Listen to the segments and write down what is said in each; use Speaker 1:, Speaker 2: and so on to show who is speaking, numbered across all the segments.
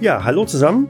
Speaker 1: Ja, hallo zusammen.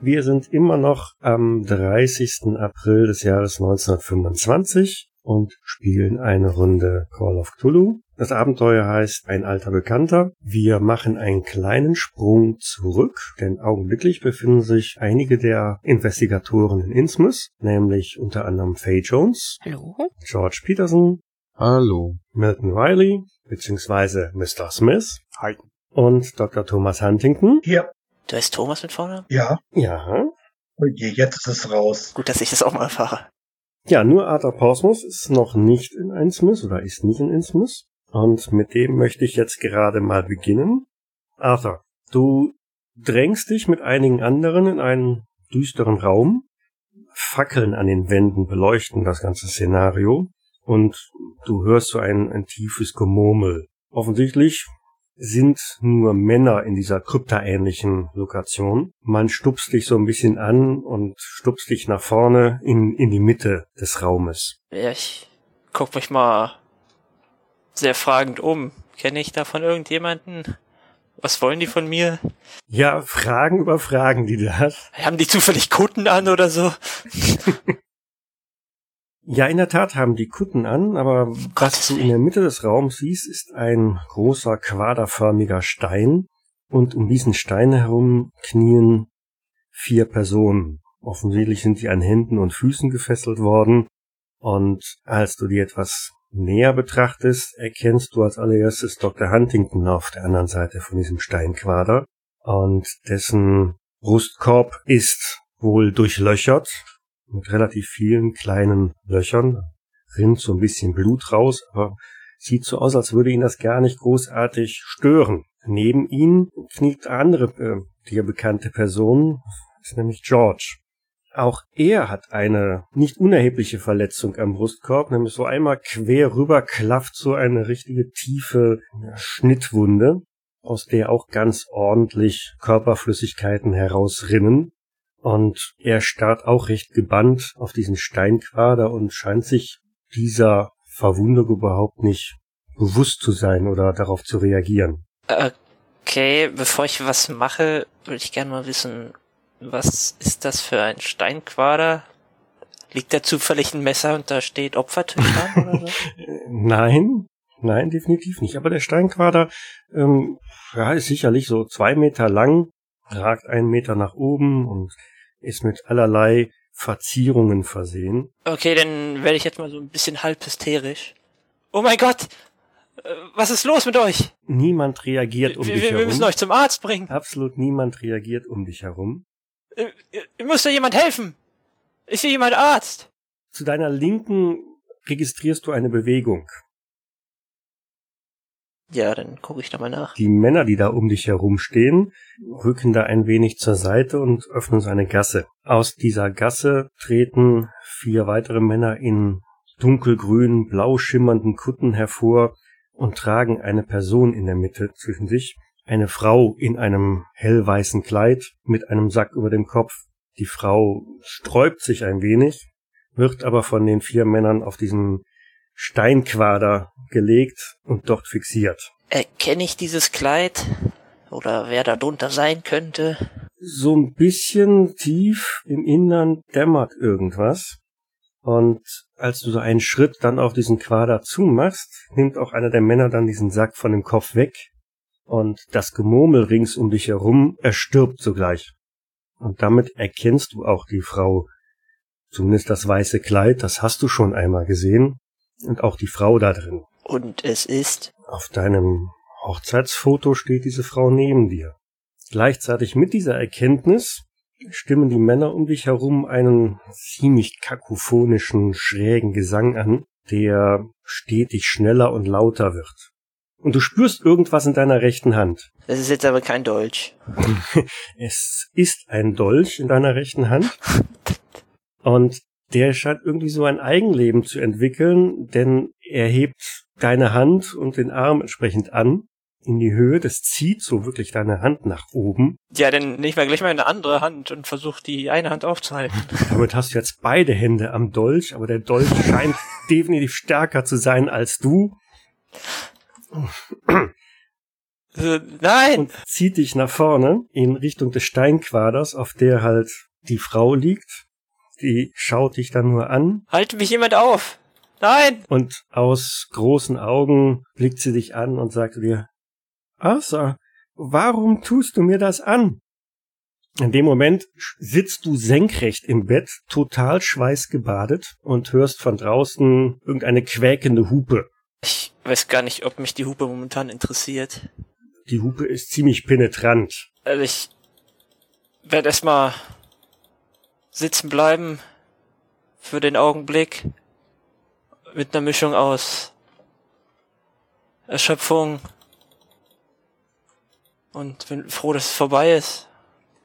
Speaker 1: Wir sind immer noch am 30. April des Jahres 1925 und spielen eine Runde Call of Cthulhu. Das Abenteuer heißt Ein alter Bekannter. Wir machen einen kleinen Sprung zurück, denn augenblicklich befinden sich einige der Investigatoren in Innsmouth, nämlich unter anderem Faye Jones,
Speaker 2: Hallo?
Speaker 1: George Peterson,
Speaker 3: Hallo.
Speaker 1: Milton Riley, beziehungsweise Mr. Smith
Speaker 4: Hi.
Speaker 1: und Dr. Thomas Huntington.
Speaker 5: Hier,
Speaker 2: Du heißt Thomas mit Vornamen?
Speaker 5: ja.
Speaker 1: Ja,
Speaker 5: je, jetzt ist es raus.
Speaker 2: Gut, dass ich das auch mal erfahre.
Speaker 1: Ja, nur Arthur Portsmouth ist noch nicht in Innsmouth oder ist nicht in Innsmouth. Und mit dem möchte ich jetzt gerade mal beginnen. Arthur, du drängst dich mit einigen anderen in einen düsteren Raum. Fackeln an den Wänden beleuchten das ganze Szenario. Und du hörst so ein, ein tiefes Gemurmel. Offensichtlich sind nur Männer in dieser kryptaähnlichen Lokation. Man stupst dich so ein bisschen an und stupst dich nach vorne in, in die Mitte des Raumes.
Speaker 2: Ja, ich guck mich mal sehr fragend um. Kenne ich davon irgendjemanden? Was wollen die von mir?
Speaker 1: Ja, Fragen über Fragen, die du hast.
Speaker 2: Haben die zufällig Kutten an oder so?
Speaker 1: Ja, in der Tat haben die Kutten an, aber was du in der Mitte des Raums siehst, ist ein großer quaderförmiger Stein und um diesen Stein herum knien vier Personen. Offensichtlich sind sie an Händen und Füßen gefesselt worden und als du die etwas näher betrachtest, erkennst du als allererstes Dr. Huntington auf der anderen Seite von diesem Steinquader und dessen Brustkorb ist wohl durchlöchert mit relativ vielen kleinen Löchern. Rinnt so ein bisschen Blut raus, aber sieht so aus, als würde ihn das gar nicht großartig stören. Neben ihm kniet eine andere äh, dir bekannte Person, ist nämlich George. Auch er hat eine nicht unerhebliche Verletzung am Brustkorb, nämlich so einmal quer rüber klafft so eine richtige tiefe Schnittwunde, aus der auch ganz ordentlich Körperflüssigkeiten herausrinnen. Und er starrt auch recht gebannt auf diesen Steinquader und scheint sich dieser Verwundung überhaupt nicht bewusst zu sein oder darauf zu reagieren.
Speaker 2: Okay, bevor ich was mache, würde ich gerne mal wissen, was ist das für ein Steinquader? Liegt da zufällig ein Messer und da steht Opfertisch an oder so?
Speaker 1: Nein, nein, definitiv nicht. Aber der Steinquader ähm, ja, ist sicherlich so zwei Meter lang, ragt einen Meter nach oben und ist mit allerlei Verzierungen versehen.
Speaker 2: Okay, dann werde ich jetzt mal so ein bisschen halb hysterisch. Oh mein Gott! Äh, Was ist los mit euch?
Speaker 1: Niemand reagiert um
Speaker 2: wir,
Speaker 1: dich
Speaker 2: wir, wir
Speaker 1: herum.
Speaker 2: müssen euch zum Arzt bringen.
Speaker 1: Absolut niemand reagiert um dich herum.
Speaker 2: Äh, äh, Ihr müsst da jemand helfen. Ist hier jemand Arzt?
Speaker 1: Zu deiner Linken registrierst du eine Bewegung.
Speaker 2: Ja, dann gucke ich da mal nach.
Speaker 1: Die Männer, die da um dich herum stehen, rücken da ein wenig zur Seite und öffnen so eine Gasse. Aus dieser Gasse treten vier weitere Männer in dunkelgrünen, blau schimmernden Kutten hervor und tragen eine Person in der Mitte zwischen sich. Eine Frau in einem hellweißen Kleid mit einem Sack über dem Kopf. Die Frau sträubt sich ein wenig, wird aber von den vier Männern auf diesen Steinquader gelegt und dort fixiert.
Speaker 2: Erkenne ich dieses Kleid? Oder wer da drunter sein könnte?
Speaker 1: So ein bisschen tief im Innern dämmert irgendwas. Und als du so einen Schritt dann auf diesen Quader zumachst, nimmt auch einer der Männer dann diesen Sack von dem Kopf weg. Und das Gemurmel rings um dich herum erstirbt sogleich. Und damit erkennst du auch die Frau. Zumindest das weiße Kleid, das hast du schon einmal gesehen. Und auch die Frau da drin.
Speaker 2: Und es ist.
Speaker 1: Auf deinem Hochzeitsfoto steht diese Frau neben dir. Gleichzeitig mit dieser Erkenntnis stimmen die Männer um dich herum einen ziemlich kakophonischen, schrägen Gesang an, der stetig schneller und lauter wird. Und du spürst irgendwas in deiner rechten Hand.
Speaker 2: Das ist jetzt aber kein Dolch.
Speaker 1: Es ist ein Dolch in deiner rechten Hand. Und der scheint irgendwie so ein Eigenleben zu entwickeln, denn er hebt deine Hand und den Arm entsprechend an in die Höhe. Das zieht so wirklich deine Hand nach oben.
Speaker 2: Ja, dann nehme ich mal gleich mal eine andere Hand und versuche die eine Hand aufzuhalten.
Speaker 1: Damit hast du jetzt beide Hände am Dolch, aber der Dolch scheint definitiv stärker zu sein als du.
Speaker 2: Nein!
Speaker 1: und zieht dich nach vorne in Richtung des Steinquaders, auf der halt die Frau liegt. Die schaut dich dann nur an
Speaker 2: Halt mich jemand auf! Nein!
Speaker 1: und aus großen Augen blickt sie dich an und sagt dir, Arthur, warum tust du mir das an? In dem Moment sitzt du senkrecht im Bett, total schweißgebadet und hörst von draußen irgendeine quäkende Hupe.
Speaker 2: Ich weiß gar nicht, ob mich die Hupe momentan interessiert.
Speaker 1: Die Hupe ist ziemlich penetrant.
Speaker 2: Also ich werde erstmal sitzen bleiben für den Augenblick mit einer Mischung aus Erschöpfung und bin froh, dass es vorbei ist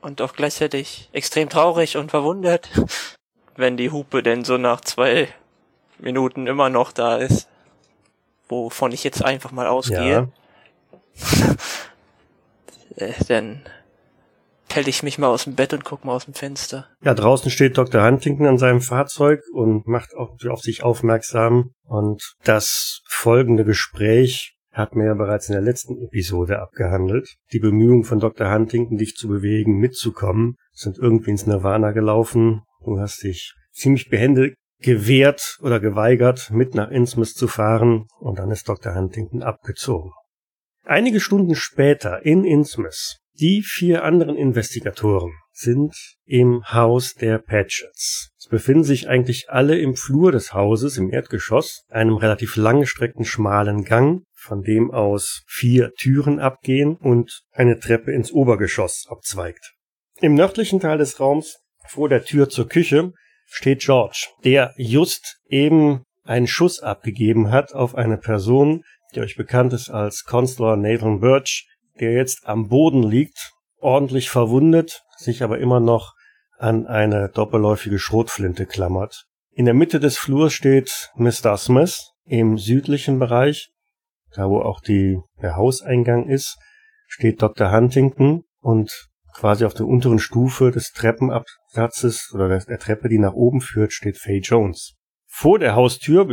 Speaker 2: und auch gleichzeitig extrem traurig und verwundert, wenn die Hupe denn so nach zwei Minuten immer noch da ist, wovon ich jetzt einfach mal ausgehe.
Speaker 1: Ja,
Speaker 2: Äh, dann pell ich mich mal aus dem Bett und guck mal aus dem Fenster.
Speaker 1: Ja, draußen steht Dr. Huntington an seinem Fahrzeug und macht auch auf sich aufmerksam. Und das folgende Gespräch hat mir ja bereits in der letzten Episode abgehandelt. Die Bemühungen von Dr. Huntington, dich zu bewegen, mitzukommen, sind irgendwie ins Nirvana gelaufen. Du hast dich ziemlich behende gewehrt oder geweigert, mit nach Innsmouth zu fahren. Und dann ist Dr. Huntington abgezogen. Einige Stunden später in Innsmouth die vier anderen Investigatoren sind im Haus der Patchets. Es befinden sich eigentlich alle im Flur des Hauses im Erdgeschoss, einem relativ langgestreckten schmalen Gang, von dem aus vier Türen abgehen und eine Treppe ins Obergeschoss abzweigt. Im nördlichen Teil des Raums, vor der Tür zur Küche, steht George, der just eben einen Schuss abgegeben hat auf eine Person, die euch bekannt ist als Consular Nathan Birch, der jetzt am Boden liegt, ordentlich verwundet, sich aber immer noch an eine doppelläufige Schrotflinte klammert. In der Mitte des Flurs steht Mr. Smith im südlichen Bereich, da wo auch die, der Hauseingang ist, steht Dr. Huntington und quasi auf der unteren Stufe des Treppenabsatzes oder der, Treppe, die nach oben führt, steht Faye Jones. Vor der Haustür,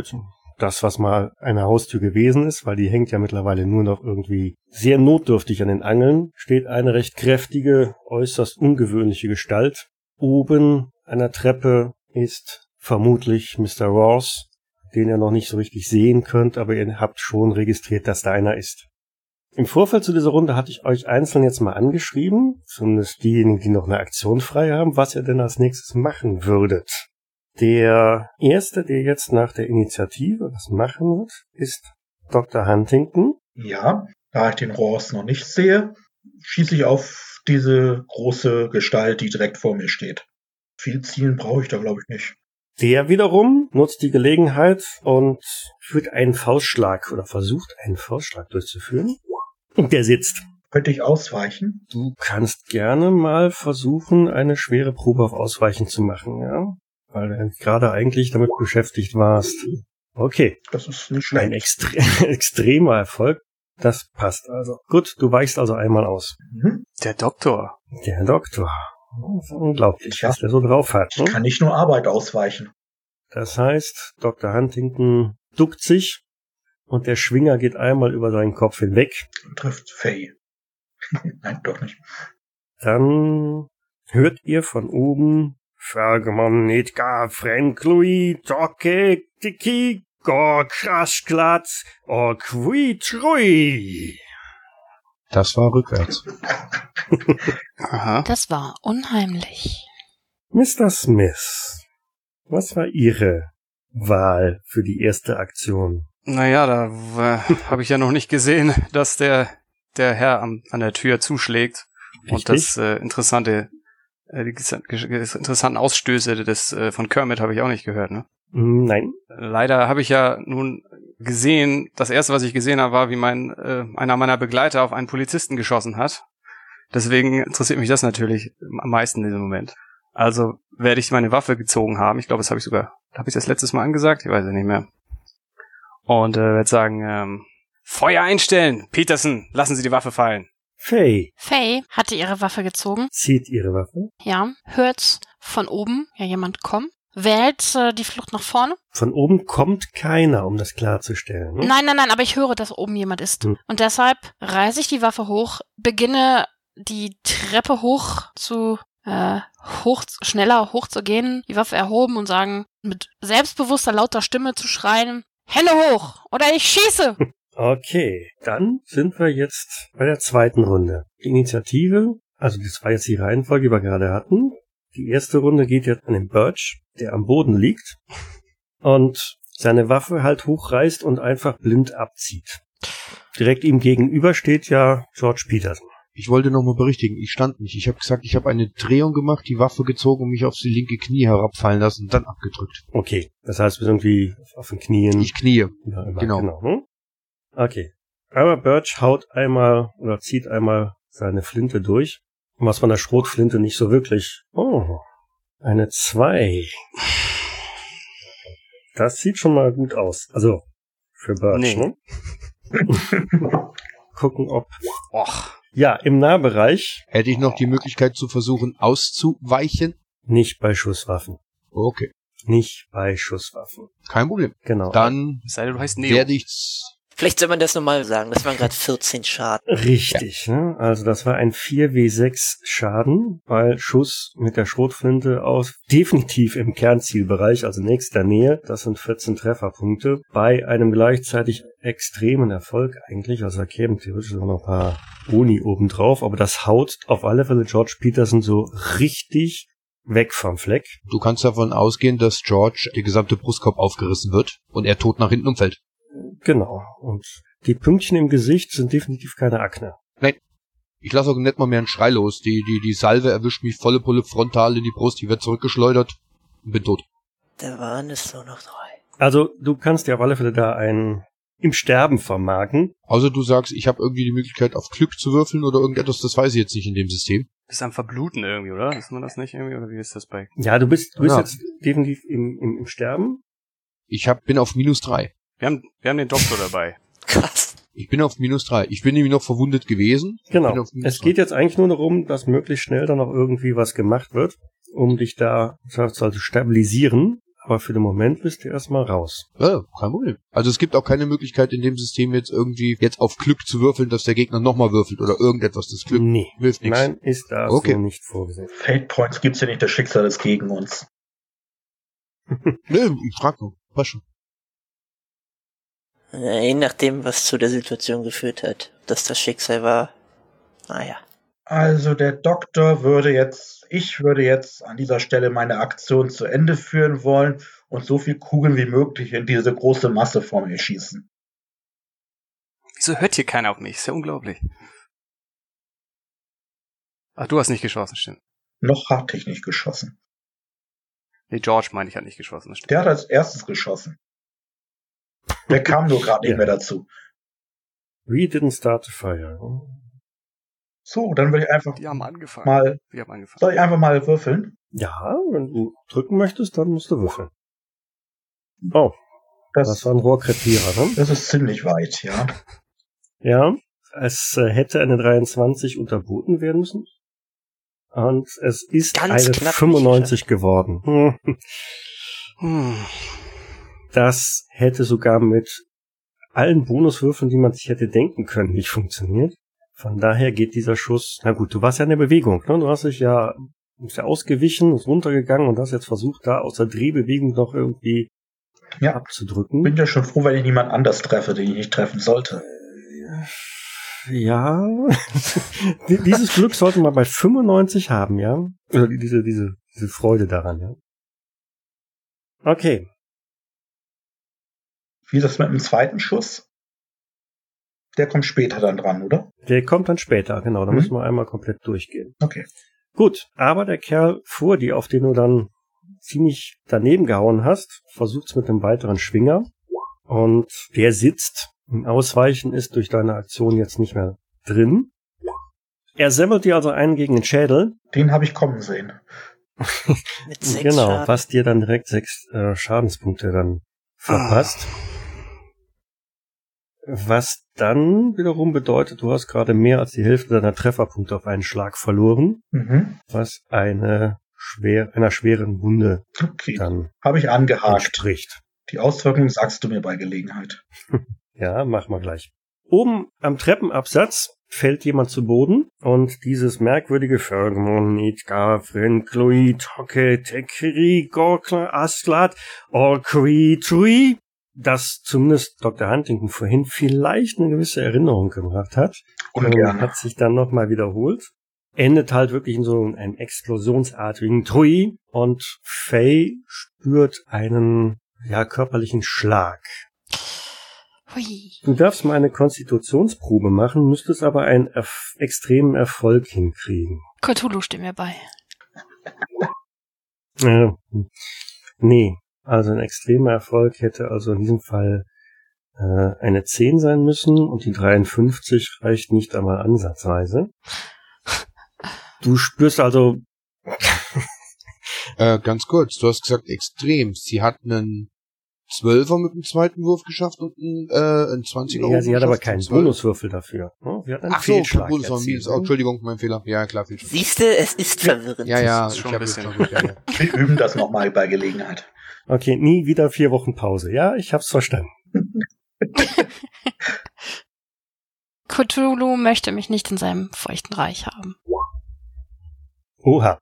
Speaker 1: das, was mal eine Haustür gewesen ist, weil die hängt ja mittlerweile nur noch irgendwie sehr notdürftig an den Angeln, steht eine recht kräftige, äußerst ungewöhnliche Gestalt. Oben an der Treppe ist vermutlich Mr. Ross, den ihr noch nicht so richtig sehen könnt, aber ihr habt schon registriert, dass da einer ist. Im Vorfeld zu dieser Runde hatte ich euch einzeln jetzt mal angeschrieben, zumindest diejenigen, die noch eine Aktion frei haben, was ihr denn als nächstes machen würdet. Der erste, der jetzt nach der Initiative was machen wird, ist Dr. Huntington.
Speaker 5: Ja, da ich den Rohrs noch nicht sehe, schieße ich auf diese große Gestalt, die direkt vor mir steht. Viel Zielen brauche ich da, glaube ich, nicht.
Speaker 1: Der wiederum nutzt die Gelegenheit und führt einen Faustschlag oder versucht einen Faustschlag durchzuführen. Und der sitzt.
Speaker 5: Könnte ich ausweichen?
Speaker 1: Du kannst gerne mal versuchen, eine schwere Probe auf Ausweichen zu machen, ja? Weil du gerade eigentlich damit beschäftigt warst. Okay,
Speaker 5: Das ist nicht
Speaker 1: ein
Speaker 5: schlecht.
Speaker 1: extre extremer Erfolg. Das passt also. Gut, du weichst also einmal aus.
Speaker 5: Mhm.
Speaker 3: Der Doktor.
Speaker 1: Der Doktor. Das ist unglaublich,
Speaker 5: Ja.
Speaker 1: was der so drauf hat.
Speaker 5: Ich
Speaker 1: Ne?
Speaker 5: kann nicht nur Arbeit ausweichen.
Speaker 1: Das heißt, Dr. Huntington duckt sich und der Schwinger geht einmal über seinen Kopf hinweg.
Speaker 5: und trifft Faye. Nein, doch nicht.
Speaker 1: Dann hört ihr von oben Vergemon nicht gar Franklui, Tocke, Tiki, Gor, Kraschklatz, or Quitrui.
Speaker 4: Das war rückwärts.
Speaker 3: Aha.
Speaker 6: Das war unheimlich.
Speaker 1: Mr. Smith, was war Ihre Wahl für die erste Aktion?
Speaker 3: Naja, da äh, habe ich ja noch nicht gesehen, dass der, der Herr am, an der Tür zuschlägt. Und das äh, interessante, äh, die interessanten Ausstöße des äh, von Kermit habe ich auch nicht gehört, ne?
Speaker 1: Hm, Nein,
Speaker 3: Leider habe ich ja nun gesehen, das erste, was ich gesehen habe, war, wie mein äh, einer meiner Begleiter auf einen Polizisten geschossen hat. Deswegen interessiert mich das natürlich am meisten in diesem Moment. Also werde ich meine Waffe gezogen haben. Ich glaube, das habe ich sogar, habe ich das letztes Mal angesagt? Ich weiß es nicht mehr. Und äh, werde sagen, ähm, Feuer einstellen! Peterson, lassen Sie die Waffe fallen.
Speaker 1: Faye
Speaker 6: Faye hatte ihre Waffe gezogen.
Speaker 1: zieht ihre Waffe.
Speaker 6: Ja, hört von oben ja jemand kommen. wählt äh, die Flucht nach vorne.
Speaker 1: Von oben kommt keiner, um das klarzustellen. Ne?
Speaker 6: Nein, nein, nein, aber ich höre, dass oben jemand ist.
Speaker 1: Hm.
Speaker 6: Und deshalb reiße ich die Waffe hoch, beginne die Treppe hoch zu äh, hoch, schneller hochzugehen, die Waffe erhoben und sagen, mit selbstbewusster, lauter Stimme zu schreien, Hände hoch oder ich schieße.
Speaker 1: Okay, dann sind wir jetzt bei der zweiten Runde. Die Initiative, also das war jetzt die Reihenfolge, die wir gerade hatten. Die erste Runde geht jetzt an den Birch, der am Boden liegt und seine Waffe halt hochreißt und einfach blind abzieht. Direkt ihm gegenüber steht ja George Peterson.
Speaker 4: Ich wollte nochmal berichtigen, ich stand nicht. Ich habe gesagt, ich habe eine Drehung gemacht, die Waffe gezogen und mich aufs linke Knie herabfallen lassen und dann abgedrückt.
Speaker 1: Okay, das heißt, wir sind irgendwie auf den Knien.
Speaker 4: Ich knie.
Speaker 1: Ja, immer,
Speaker 4: Genau.
Speaker 1: Okay. Aber Birch haut einmal oder zieht einmal seine Flinte durch. Was von der Schrotflinte nicht so wirklich. Oh, eine zwei. Das sieht schon mal gut aus. Also, für Birch,
Speaker 3: Nee.
Speaker 1: ne? Gucken, ob.
Speaker 3: Och.
Speaker 1: Ja, im Nahbereich,
Speaker 4: Hätte ich noch die Möglichkeit zu versuchen auszuweichen?
Speaker 1: nicht bei Schusswaffen.
Speaker 4: Okay,
Speaker 1: Nicht bei Schusswaffen.
Speaker 4: kein Problem.
Speaker 1: Genau.
Speaker 4: Dann
Speaker 3: sei denn, du heißt Neo.
Speaker 4: werde ich's.
Speaker 2: Vielleicht soll man das nochmal sagen. Das waren gerade 14 Schaden.
Speaker 1: Richtig, ne? Also das war ein 4W6 Schaden, weil Schuss mit der Schrotflinte aus definitiv im Kernzielbereich, also nächster Nähe. Das sind 14 Trefferpunkte. Bei einem gleichzeitig extremen Erfolg eigentlich, also da kämen theoretisch noch ein paar Boni obendrauf, aber das haut auf alle Fälle George Peterson so richtig weg vom Fleck.
Speaker 4: Du kannst davon ausgehen, dass George der gesamte Brustkorb aufgerissen wird und er tot nach hinten umfällt.
Speaker 1: Genau. Und die Pünktchen im Gesicht sind definitiv keine Akne.
Speaker 4: Ich lasse auch nicht mal mehr einen Schrei los. Die, die, die Salve erwischt mich volle Pulle frontal in die Brust, ich werde zurückgeschleudert und bin tot.
Speaker 2: Da waren es nur noch drei.
Speaker 1: Also du kannst dir auf alle Fälle da ein im Sterben vermarken.
Speaker 4: Außer du sagst, ich habe irgendwie die Möglichkeit auf Glück zu würfeln oder irgendetwas, das weiß ich jetzt nicht in dem System.
Speaker 3: Bist am Verbluten irgendwie, oder? Ist man das nicht irgendwie? Oder wie ist das bei?
Speaker 1: Ja, du bist, du bist
Speaker 4: Ja.
Speaker 1: jetzt definitiv im, im, im Sterben.
Speaker 4: Ich hab, bin auf minus drei.
Speaker 3: Wir haben, wir haben den Doktor dabei.
Speaker 2: Krass.
Speaker 4: Ich bin auf minus drei. Ich bin nämlich noch verwundet gewesen.
Speaker 1: Genau. Es geht jetzt eigentlich nur darum, dass möglichst schnell dann noch irgendwie was gemacht wird, um dich da also stabilisieren. Aber für den Moment bist du erstmal raus.
Speaker 4: Ja, kein Problem. Also es gibt auch keine Möglichkeit in dem System jetzt irgendwie jetzt auf Glück zu würfeln, dass der Gegner nochmal würfelt oder irgendetwas. Das Glück
Speaker 1: Nee.
Speaker 4: hilft nichts.
Speaker 1: Nein, ist da
Speaker 4: Okay.
Speaker 1: so nicht vorgesehen.
Speaker 5: Fate Points gibt's ja nicht, das Schicksal ist gegen uns.
Speaker 4: Nö, ich frag nur. Passt schon.
Speaker 2: Äh, Je nachdem, was zu der Situation geführt hat. Dass das Schicksal war. Naja.
Speaker 5: Also der Doktor würde jetzt, ich würde jetzt an dieser Stelle meine Aktion zu Ende führen wollen und so viel Kugeln wie möglich in diese große Masse vor mir schießen.
Speaker 3: Wieso hört hier keiner auf mich? Ist ja unglaublich. Ach, du hast nicht geschossen, stimmt.
Speaker 5: Noch hatte ich nicht geschossen.
Speaker 3: Nee, George meine ich hat nicht geschossen, stimmt.
Speaker 5: Der hat als erstes geschossen. Der kam nur gerade nicht
Speaker 1: Ja.
Speaker 5: mehr dazu.
Speaker 1: We didn't start the fire.
Speaker 5: So, dann will ich einfach
Speaker 3: Die haben angefangen.
Speaker 5: mal,
Speaker 3: Die haben angefangen.
Speaker 5: soll ich einfach mal würfeln?
Speaker 1: Ja, wenn du drücken möchtest, dann musst du würfeln. Oh,
Speaker 5: Das,
Speaker 1: das war ein Rohrkrepierer, ne?
Speaker 5: das ist ziemlich weit, ja.
Speaker 1: Ja, es äh, hätte eine 23 unterboten werden müssen. Und es ist
Speaker 2: Ganz
Speaker 1: eine
Speaker 2: knapp
Speaker 1: 95 geworden. Hm.
Speaker 3: Hm.
Speaker 1: Das hätte sogar mit allen Bonuswürfeln, die man sich hätte denken können, nicht funktioniert. Von daher geht dieser Schuss, na gut, du warst ja in der Bewegung, ne? Du hast dich ja, bist ja ausgewichen, ist runtergegangen und hast jetzt versucht, da aus der Drehbewegung noch irgendwie
Speaker 5: Ja.
Speaker 1: abzudrücken.
Speaker 5: Bin ja schon froh, wenn ich niemand anders treffe, den ich nicht treffen sollte.
Speaker 1: Ja, Die- dieses Glück sollte man bei 95 haben, ja? Oder diese, diese, diese Freude daran, ja? Okay,
Speaker 5: Wie ist das mit dem zweiten Schuss? Der kommt später dann dran, oder?
Speaker 1: der kommt dann später, genau, da
Speaker 5: Mhm.
Speaker 1: müssen wir einmal komplett durchgehen.
Speaker 5: Okay.
Speaker 1: Gut, aber der Kerl vor dir, auf den du dann ziemlich daneben gehauen hast, versucht's mit einem weiteren Schwinger und der sitzt. Im Ausweichen ist durch deine Aktion jetzt nicht mehr drin. Er semmelt dir also einen gegen den Schädel,
Speaker 5: Den habe ich kommen sehen.
Speaker 2: Mit sechs
Speaker 1: genau,
Speaker 2: Schaden.
Speaker 1: was dir dann direkt sechs äh, Schadenspunkte dann verpasst. Was dann wiederum bedeutet, du hast gerade mehr als die Hälfte deiner Trefferpunkte auf einen Schlag verloren,
Speaker 5: Mhm.
Speaker 1: was eine schwer, einer schweren Wunde
Speaker 5: Okay,
Speaker 1: dann
Speaker 5: habe ich angehakt.
Speaker 1: entspricht.
Speaker 5: Die Auswirkungen sagst du mir bei Gelegenheit.
Speaker 1: Ja, machen wir gleich. Oben am Treppenabsatz fällt jemand zu Boden und dieses merkwürdige Fergmonit, Gafren, Chloid, Hocke, Tekri, Gorkler, Asklat, Orkri, Trui, das zumindest Dr. Huntington vorhin vielleicht eine gewisse Erinnerung gemacht hat.
Speaker 5: Ungern.
Speaker 1: hat sich dann nochmal wiederholt. Endet halt wirklich in so einem explosionsartigen Trui und Faye spürt einen ja körperlichen Schlag.
Speaker 6: Hui.
Speaker 1: Du darfst mal eine Konstitutionsprobe machen, müsstest aber einen erf extremen Erfolg hinkriegen.
Speaker 6: Cthulhu steht mir bei.
Speaker 1: Äh, nee, also ein extremer Erfolg hätte also in diesem Fall äh, eine 10 sein müssen und die 53 reicht nicht einmal ansatzweise. Du spürst also,
Speaker 4: Äh, ganz kurz, du hast gesagt extrem. Sie hat einen Zwölfer mit dem zweiten Wurf geschafft und einen, äh, einen 20er
Speaker 1: ja, sie hat aber
Speaker 4: geschafft
Speaker 1: keinen. Bonuswürfel dafür. ne? Sie hat einen
Speaker 4: Ach so,
Speaker 1: Fehlschlag
Speaker 4: Bonus war
Speaker 1: erzielt,
Speaker 4: mies.
Speaker 1: ne?
Speaker 4: Oh, Entschuldigung, mein Fehler. Ja, klar, Fehlschlag.
Speaker 2: Siehste, es ist verwirrend.
Speaker 4: Ja, ja,
Speaker 3: ist schon
Speaker 4: ich
Speaker 3: ein bisschen.
Speaker 4: ja, ja.
Speaker 5: Wir üben das nochmal bei Gelegenheit.
Speaker 1: Okay, nie wieder vier Wochen Pause. Ja, ich hab's verstanden.
Speaker 6: Cthulhu möchte mich nicht in seinem feuchten Reich haben.
Speaker 1: Oha.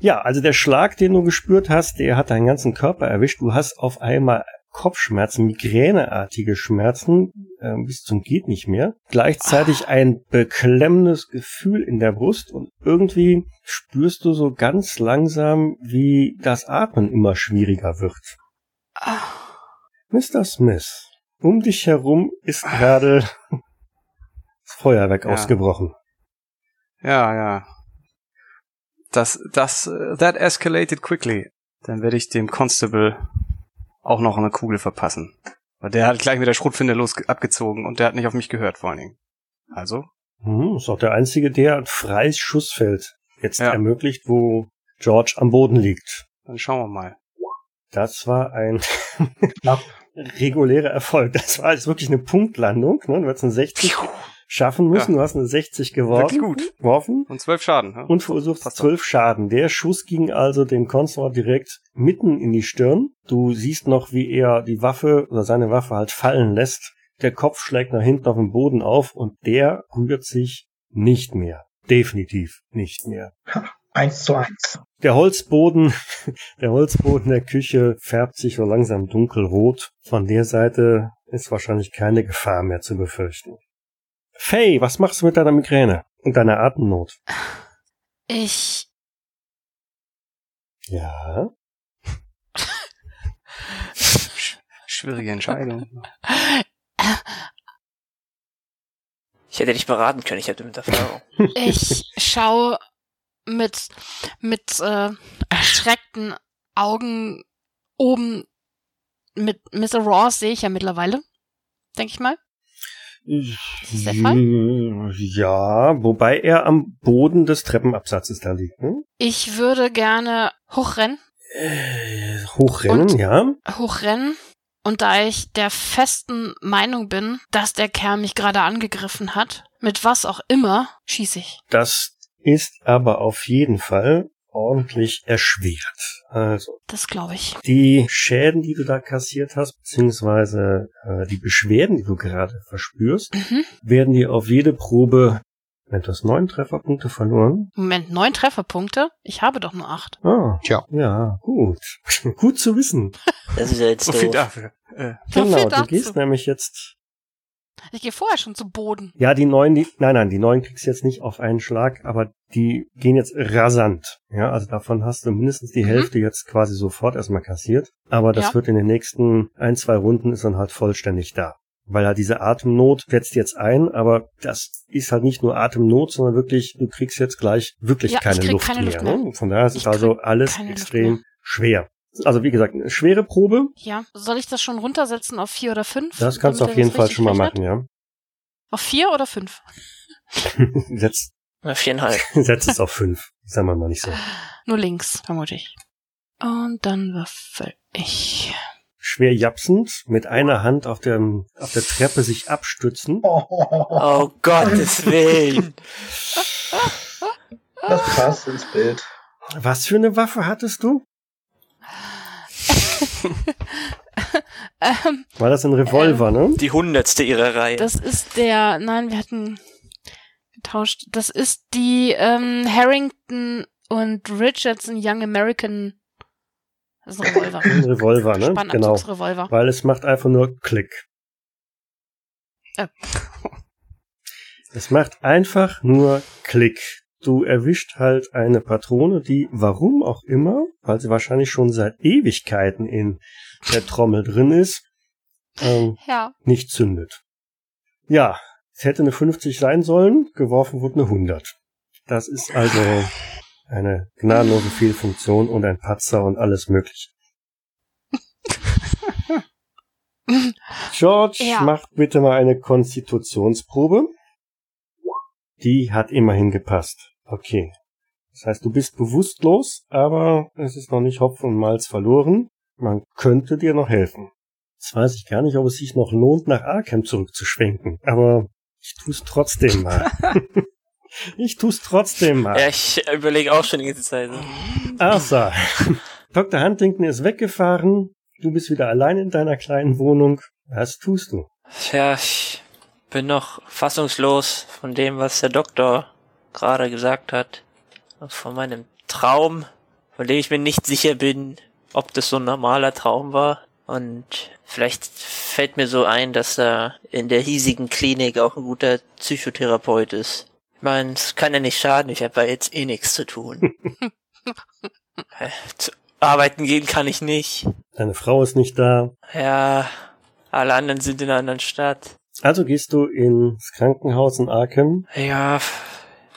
Speaker 1: Ja, also der Schlag, den du gespürt hast, der hat deinen ganzen Körper erwischt. Du hast auf einmal Kopfschmerzen, migräneartige Schmerzen äh, bis zum geht nicht mehr. Gleichzeitig ein beklemmendes Gefühl in der Brust und irgendwie spürst du so ganz langsam, wie das Atmen immer schwieriger wird.
Speaker 6: Ah,
Speaker 1: Mr. Smith, um dich herum ist gerade das Feuerwerk
Speaker 3: Ja.
Speaker 1: ausgebrochen.
Speaker 3: Ja, ja. Das, das, äh, that escalated quickly. Dann werde ich dem Constable auch noch eine Kugel verpassen. Weil der hat gleich mit der Schrotfinde los abgezogen und der hat nicht auf mich gehört, vor allen Dingen. Also,
Speaker 1: Hm, ist auch der einzige, der ein freies Schussfeld jetzt
Speaker 3: Ja.
Speaker 1: ermöglicht, wo George am Boden liegt.
Speaker 3: dann schauen wir mal.
Speaker 1: Das war ein regulärer Erfolg. Das war jetzt wirklich eine Punktlandung. Ne? Du hättest eine 60 schaffen müssen. Du hast eine 60 geworfen.
Speaker 3: Gut.
Speaker 1: geworfen
Speaker 3: Und zwölf Schaden. Ja?
Speaker 1: und verursacht
Speaker 3: Passt doch.
Speaker 1: zwölf Schaden. Der Schuss ging also dem Consort direkt mitten in die Stirn. Du siehst noch, wie er die Waffe oder seine Waffe halt fallen lässt. Der Kopf schlägt nach hinten auf den Boden auf und der rührt sich nicht mehr. Definitiv nicht mehr.
Speaker 5: Eins zu eins.
Speaker 1: Der Holzboden, der Holzboden der Küche färbt sich so langsam dunkelrot. Von der Seite ist wahrscheinlich keine Gefahr mehr zu befürchten. Faye, was machst du mit deiner Migräne und deiner Atemnot?
Speaker 6: ich,
Speaker 1: Ja.
Speaker 3: Sch- Schwierige Entscheidung.
Speaker 2: Ich hätte dich beraten können, ich hätte mit Erfahrung.
Speaker 6: ich schaue mit, mit äh, erschreckten Augen oben mit Mr. Ross sehe ich ja mittlerweile, denke ich mal.
Speaker 1: Ist
Speaker 6: der Fall?
Speaker 1: Ja, wobei er am Boden des Treppenabsatzes da liegt. Hm?
Speaker 6: Ich würde gerne hochrennen,
Speaker 1: Äh, hochrennen,
Speaker 6: Und-
Speaker 1: ja.
Speaker 6: hochrennen. Und da ich der festen Meinung bin, dass der Kerl mich gerade angegriffen hat, mit was auch immer, schieße ich.
Speaker 1: Das ist aber auf jeden Fall ordentlich erschwert. Also,
Speaker 6: Das glaube ich.
Speaker 1: die Schäden, die du da kassiert hast, beziehungsweise äh, die Beschwerden, die du gerade verspürst,
Speaker 6: Mhm.
Speaker 1: werden dir auf jede Probe, wenn du hast neun Trefferpunkte verloren.
Speaker 6: Moment, neun Trefferpunkte? Ich habe doch nur acht.
Speaker 1: Ah,
Speaker 4: Tja.
Speaker 1: ja, gut. gut zu wissen.
Speaker 2: Das ist ja jetzt
Speaker 3: So viel dafür. Äh,
Speaker 1: Genau,
Speaker 6: viel
Speaker 1: du
Speaker 6: dazu.
Speaker 1: gehst nämlich jetzt
Speaker 6: Ich gehe vorher schon zu Boden.
Speaker 1: Ja, die neuen, die, nein, nein, die neuen kriegst du jetzt nicht auf einen Schlag, aber die gehen jetzt rasant. Ja, also davon hast du mindestens die
Speaker 6: Mhm.
Speaker 1: Hälfte jetzt quasi sofort erstmal kassiert. Aber das
Speaker 6: Ja.
Speaker 1: wird in den nächsten ein, zwei Runden ist dann halt vollständig da. Weil halt diese Atemnot setzt jetzt ein, aber das ist halt nicht nur Atemnot, sondern wirklich, du kriegst jetzt gleich wirklich
Speaker 6: Ja,
Speaker 1: keine Luft
Speaker 6: keine
Speaker 1: mehr.
Speaker 6: Luft mehr.
Speaker 1: Ne? Von daher ist es also alles extrem
Speaker 6: mehr.
Speaker 1: schwer. Also wie gesagt, eine schwere Probe,
Speaker 6: Ja. Soll ich das schon runtersetzen auf vier oder fünf?
Speaker 1: das kannst du auf jeden Fall schon mal
Speaker 6: rechnet?
Speaker 1: machen,
Speaker 6: Auf vier oder fünf?
Speaker 1: ja. setz,
Speaker 2: Na, viereinhalb.
Speaker 1: setz es auf fünf. Sagen wir mal nicht so.
Speaker 6: Nur links, vermute ich. Und dann würfel ich.
Speaker 1: schwer japsend, mit einer Hand auf der, auf der Treppe sich abstützen.
Speaker 2: Oh Gottes Willen.
Speaker 5: Das passt ins Bild.
Speaker 1: Was für eine Waffe hattest du?
Speaker 6: Ähm,
Speaker 1: War das ein Revolver, ne?
Speaker 2: Die hundertste ihrer Reihe.
Speaker 6: das ist der, nein, wir hatten getauscht. Das ist die ähm, Harrington und Richardson Young American. Das ist ein Revolver.
Speaker 1: Ein Revolver, ne? Genau.
Speaker 6: Spannanzugsrevolver.
Speaker 1: Weil es macht einfach nur Klick.
Speaker 6: Äh.
Speaker 1: Es macht einfach nur Klick. Du erwischt halt eine Patrone, die, warum auch immer, weil sie wahrscheinlich schon seit Ewigkeiten in der Trommel drin ist, ähm,
Speaker 6: Ja.
Speaker 1: nicht zündet. Ja, es hätte eine 50 sein sollen, geworfen wurde eine 100. Das ist also eine gnadenlose Fehlfunktion und ein Patzer und alles mögliche. George,
Speaker 6: Ja.
Speaker 1: macht bitte mal eine Konstitutionsprobe. Die hat immerhin gepasst. Okay. Das heißt, du bist bewusstlos, aber es ist noch nicht Hopf und Malz verloren. Man könnte dir noch helfen. Jetzt weiß ich gar nicht, ob es sich noch lohnt, nach Arkham zurückzuschwenken, aber ich tu's trotzdem mal. ich tu's trotzdem mal.
Speaker 2: ja, ich überlege auch schon die ganze Zeit. so.
Speaker 1: Arthur. Dr. Huntington ist weggefahren. Du bist wieder allein in deiner kleinen Wohnung. Was tust du?
Speaker 2: Ja, ich bin noch fassungslos von dem, was der Doktor gerade gesagt hat. Von meinem Traum, von dem ich mir nicht sicher bin, ob das so ein normaler Traum war. Und vielleicht fällt mir so ein, dass da in der hiesigen Klinik auch ein guter Psychotherapeut ist. Ich meine, es kann ja nicht schaden, ich habe ja jetzt eh nichts zu tun. Äh, zu arbeiten gehen kann ich nicht.
Speaker 1: Deine Frau ist nicht da.
Speaker 2: Ja, alle anderen sind in einer anderen Stadt.
Speaker 1: Also gehst du ins Krankenhaus in Arkham
Speaker 2: Ja,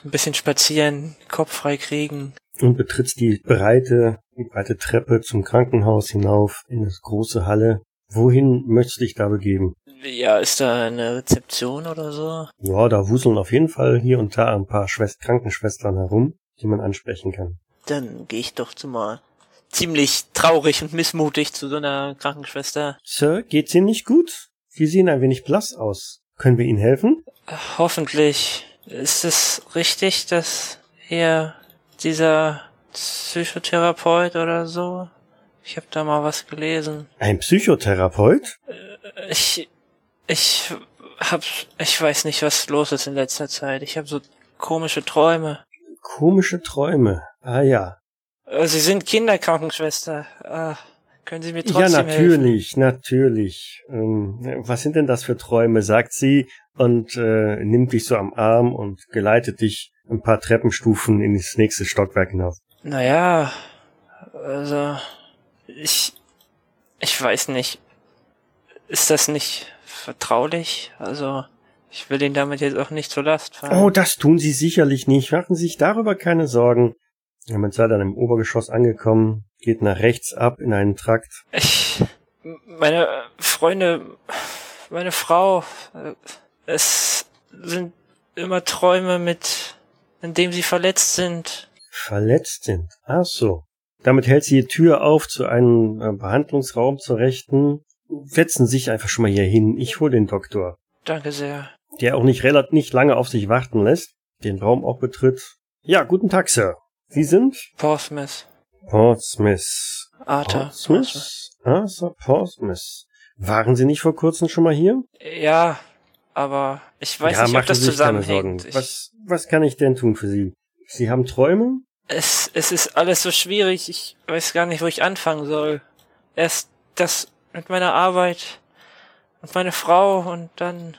Speaker 2: ein bisschen spazieren, Kopf frei kriegen.
Speaker 1: und betrittst die breite, die breite Treppe zum Krankenhaus hinauf in das große Halle. Wohin möchtest du dich da begeben?
Speaker 2: Ja, ist da eine Rezeption oder so?
Speaker 1: Ja, da wuseln auf jeden Fall hier und da ein paar Schwest Krankenschwestern herum, die man ansprechen kann.
Speaker 2: Dann gehe ich doch zu mal ziemlich traurig und missmutig zu so einer Krankenschwester.
Speaker 1: Sir, geht's Ihnen nicht gut? Sie sehen ein wenig blass aus. Können wir Ihnen helfen?
Speaker 2: Hoffentlich ist es richtig, dass er dieser Psychotherapeut oder so. Ich habe da mal was gelesen.
Speaker 1: Ein Psychotherapeut?
Speaker 2: Ich ich hab ich weiß nicht, was los ist in letzter Zeit. Ich habe so komische Träume.
Speaker 1: Komische Träume. Ah ja.
Speaker 2: Äh, Sie sind Kinderkrankenschwester. Äh, können Sie mir
Speaker 1: Ja,
Speaker 2: trotzdem helfen?
Speaker 1: natürlich, natürlich. Ähm, was sind denn das für Träume, sagt sie und äh, nimmt dich so am Arm und geleitet dich ein paar Treppenstufen in das nächste Stockwerk hinauf.
Speaker 2: Naja, also ich ich weiß nicht. Ist das nicht vertraulich? Also ich will ihn damit jetzt auch nicht zur Last fallen.
Speaker 1: Oh, das tun sie sicherlich nicht. Machen Sie sich darüber keine Sorgen. Ja, man sei dann im Obergeschoss angekommen, geht nach rechts ab in einen Trakt.
Speaker 2: Ich, meine Freunde, meine Frau, äh, es sind immer Träume mit, in dem sie verletzt sind.
Speaker 1: Verletzt sind. Ach so. Damit hält sie die Tür auf zu einem äh, Behandlungsraum zur Rechten. Setzen Sie sich einfach schon mal hier hin. Ich hol den Doktor.
Speaker 2: Danke sehr.
Speaker 1: der auch nicht relativ nicht lange auf sich warten lässt, den Raum auch betritt. Ja, guten Tag, Sir. Sie sind
Speaker 2: Portsmouth,
Speaker 1: Portsmouth.
Speaker 2: Arthur.
Speaker 1: Portsmouth? Arthur Portsmouth. Waren Sie nicht vor kurzem schon mal hier?
Speaker 2: Ja, aber ich weiß
Speaker 1: ja,
Speaker 2: nicht, ob das zusammenhängt.
Speaker 1: Was, was kann ich denn tun für Sie? Sie haben Träume?
Speaker 2: es, es ist alles so schwierig. Ich weiß gar nicht, wo ich anfangen soll. Erst das mit meiner Arbeit und meine Frau und dann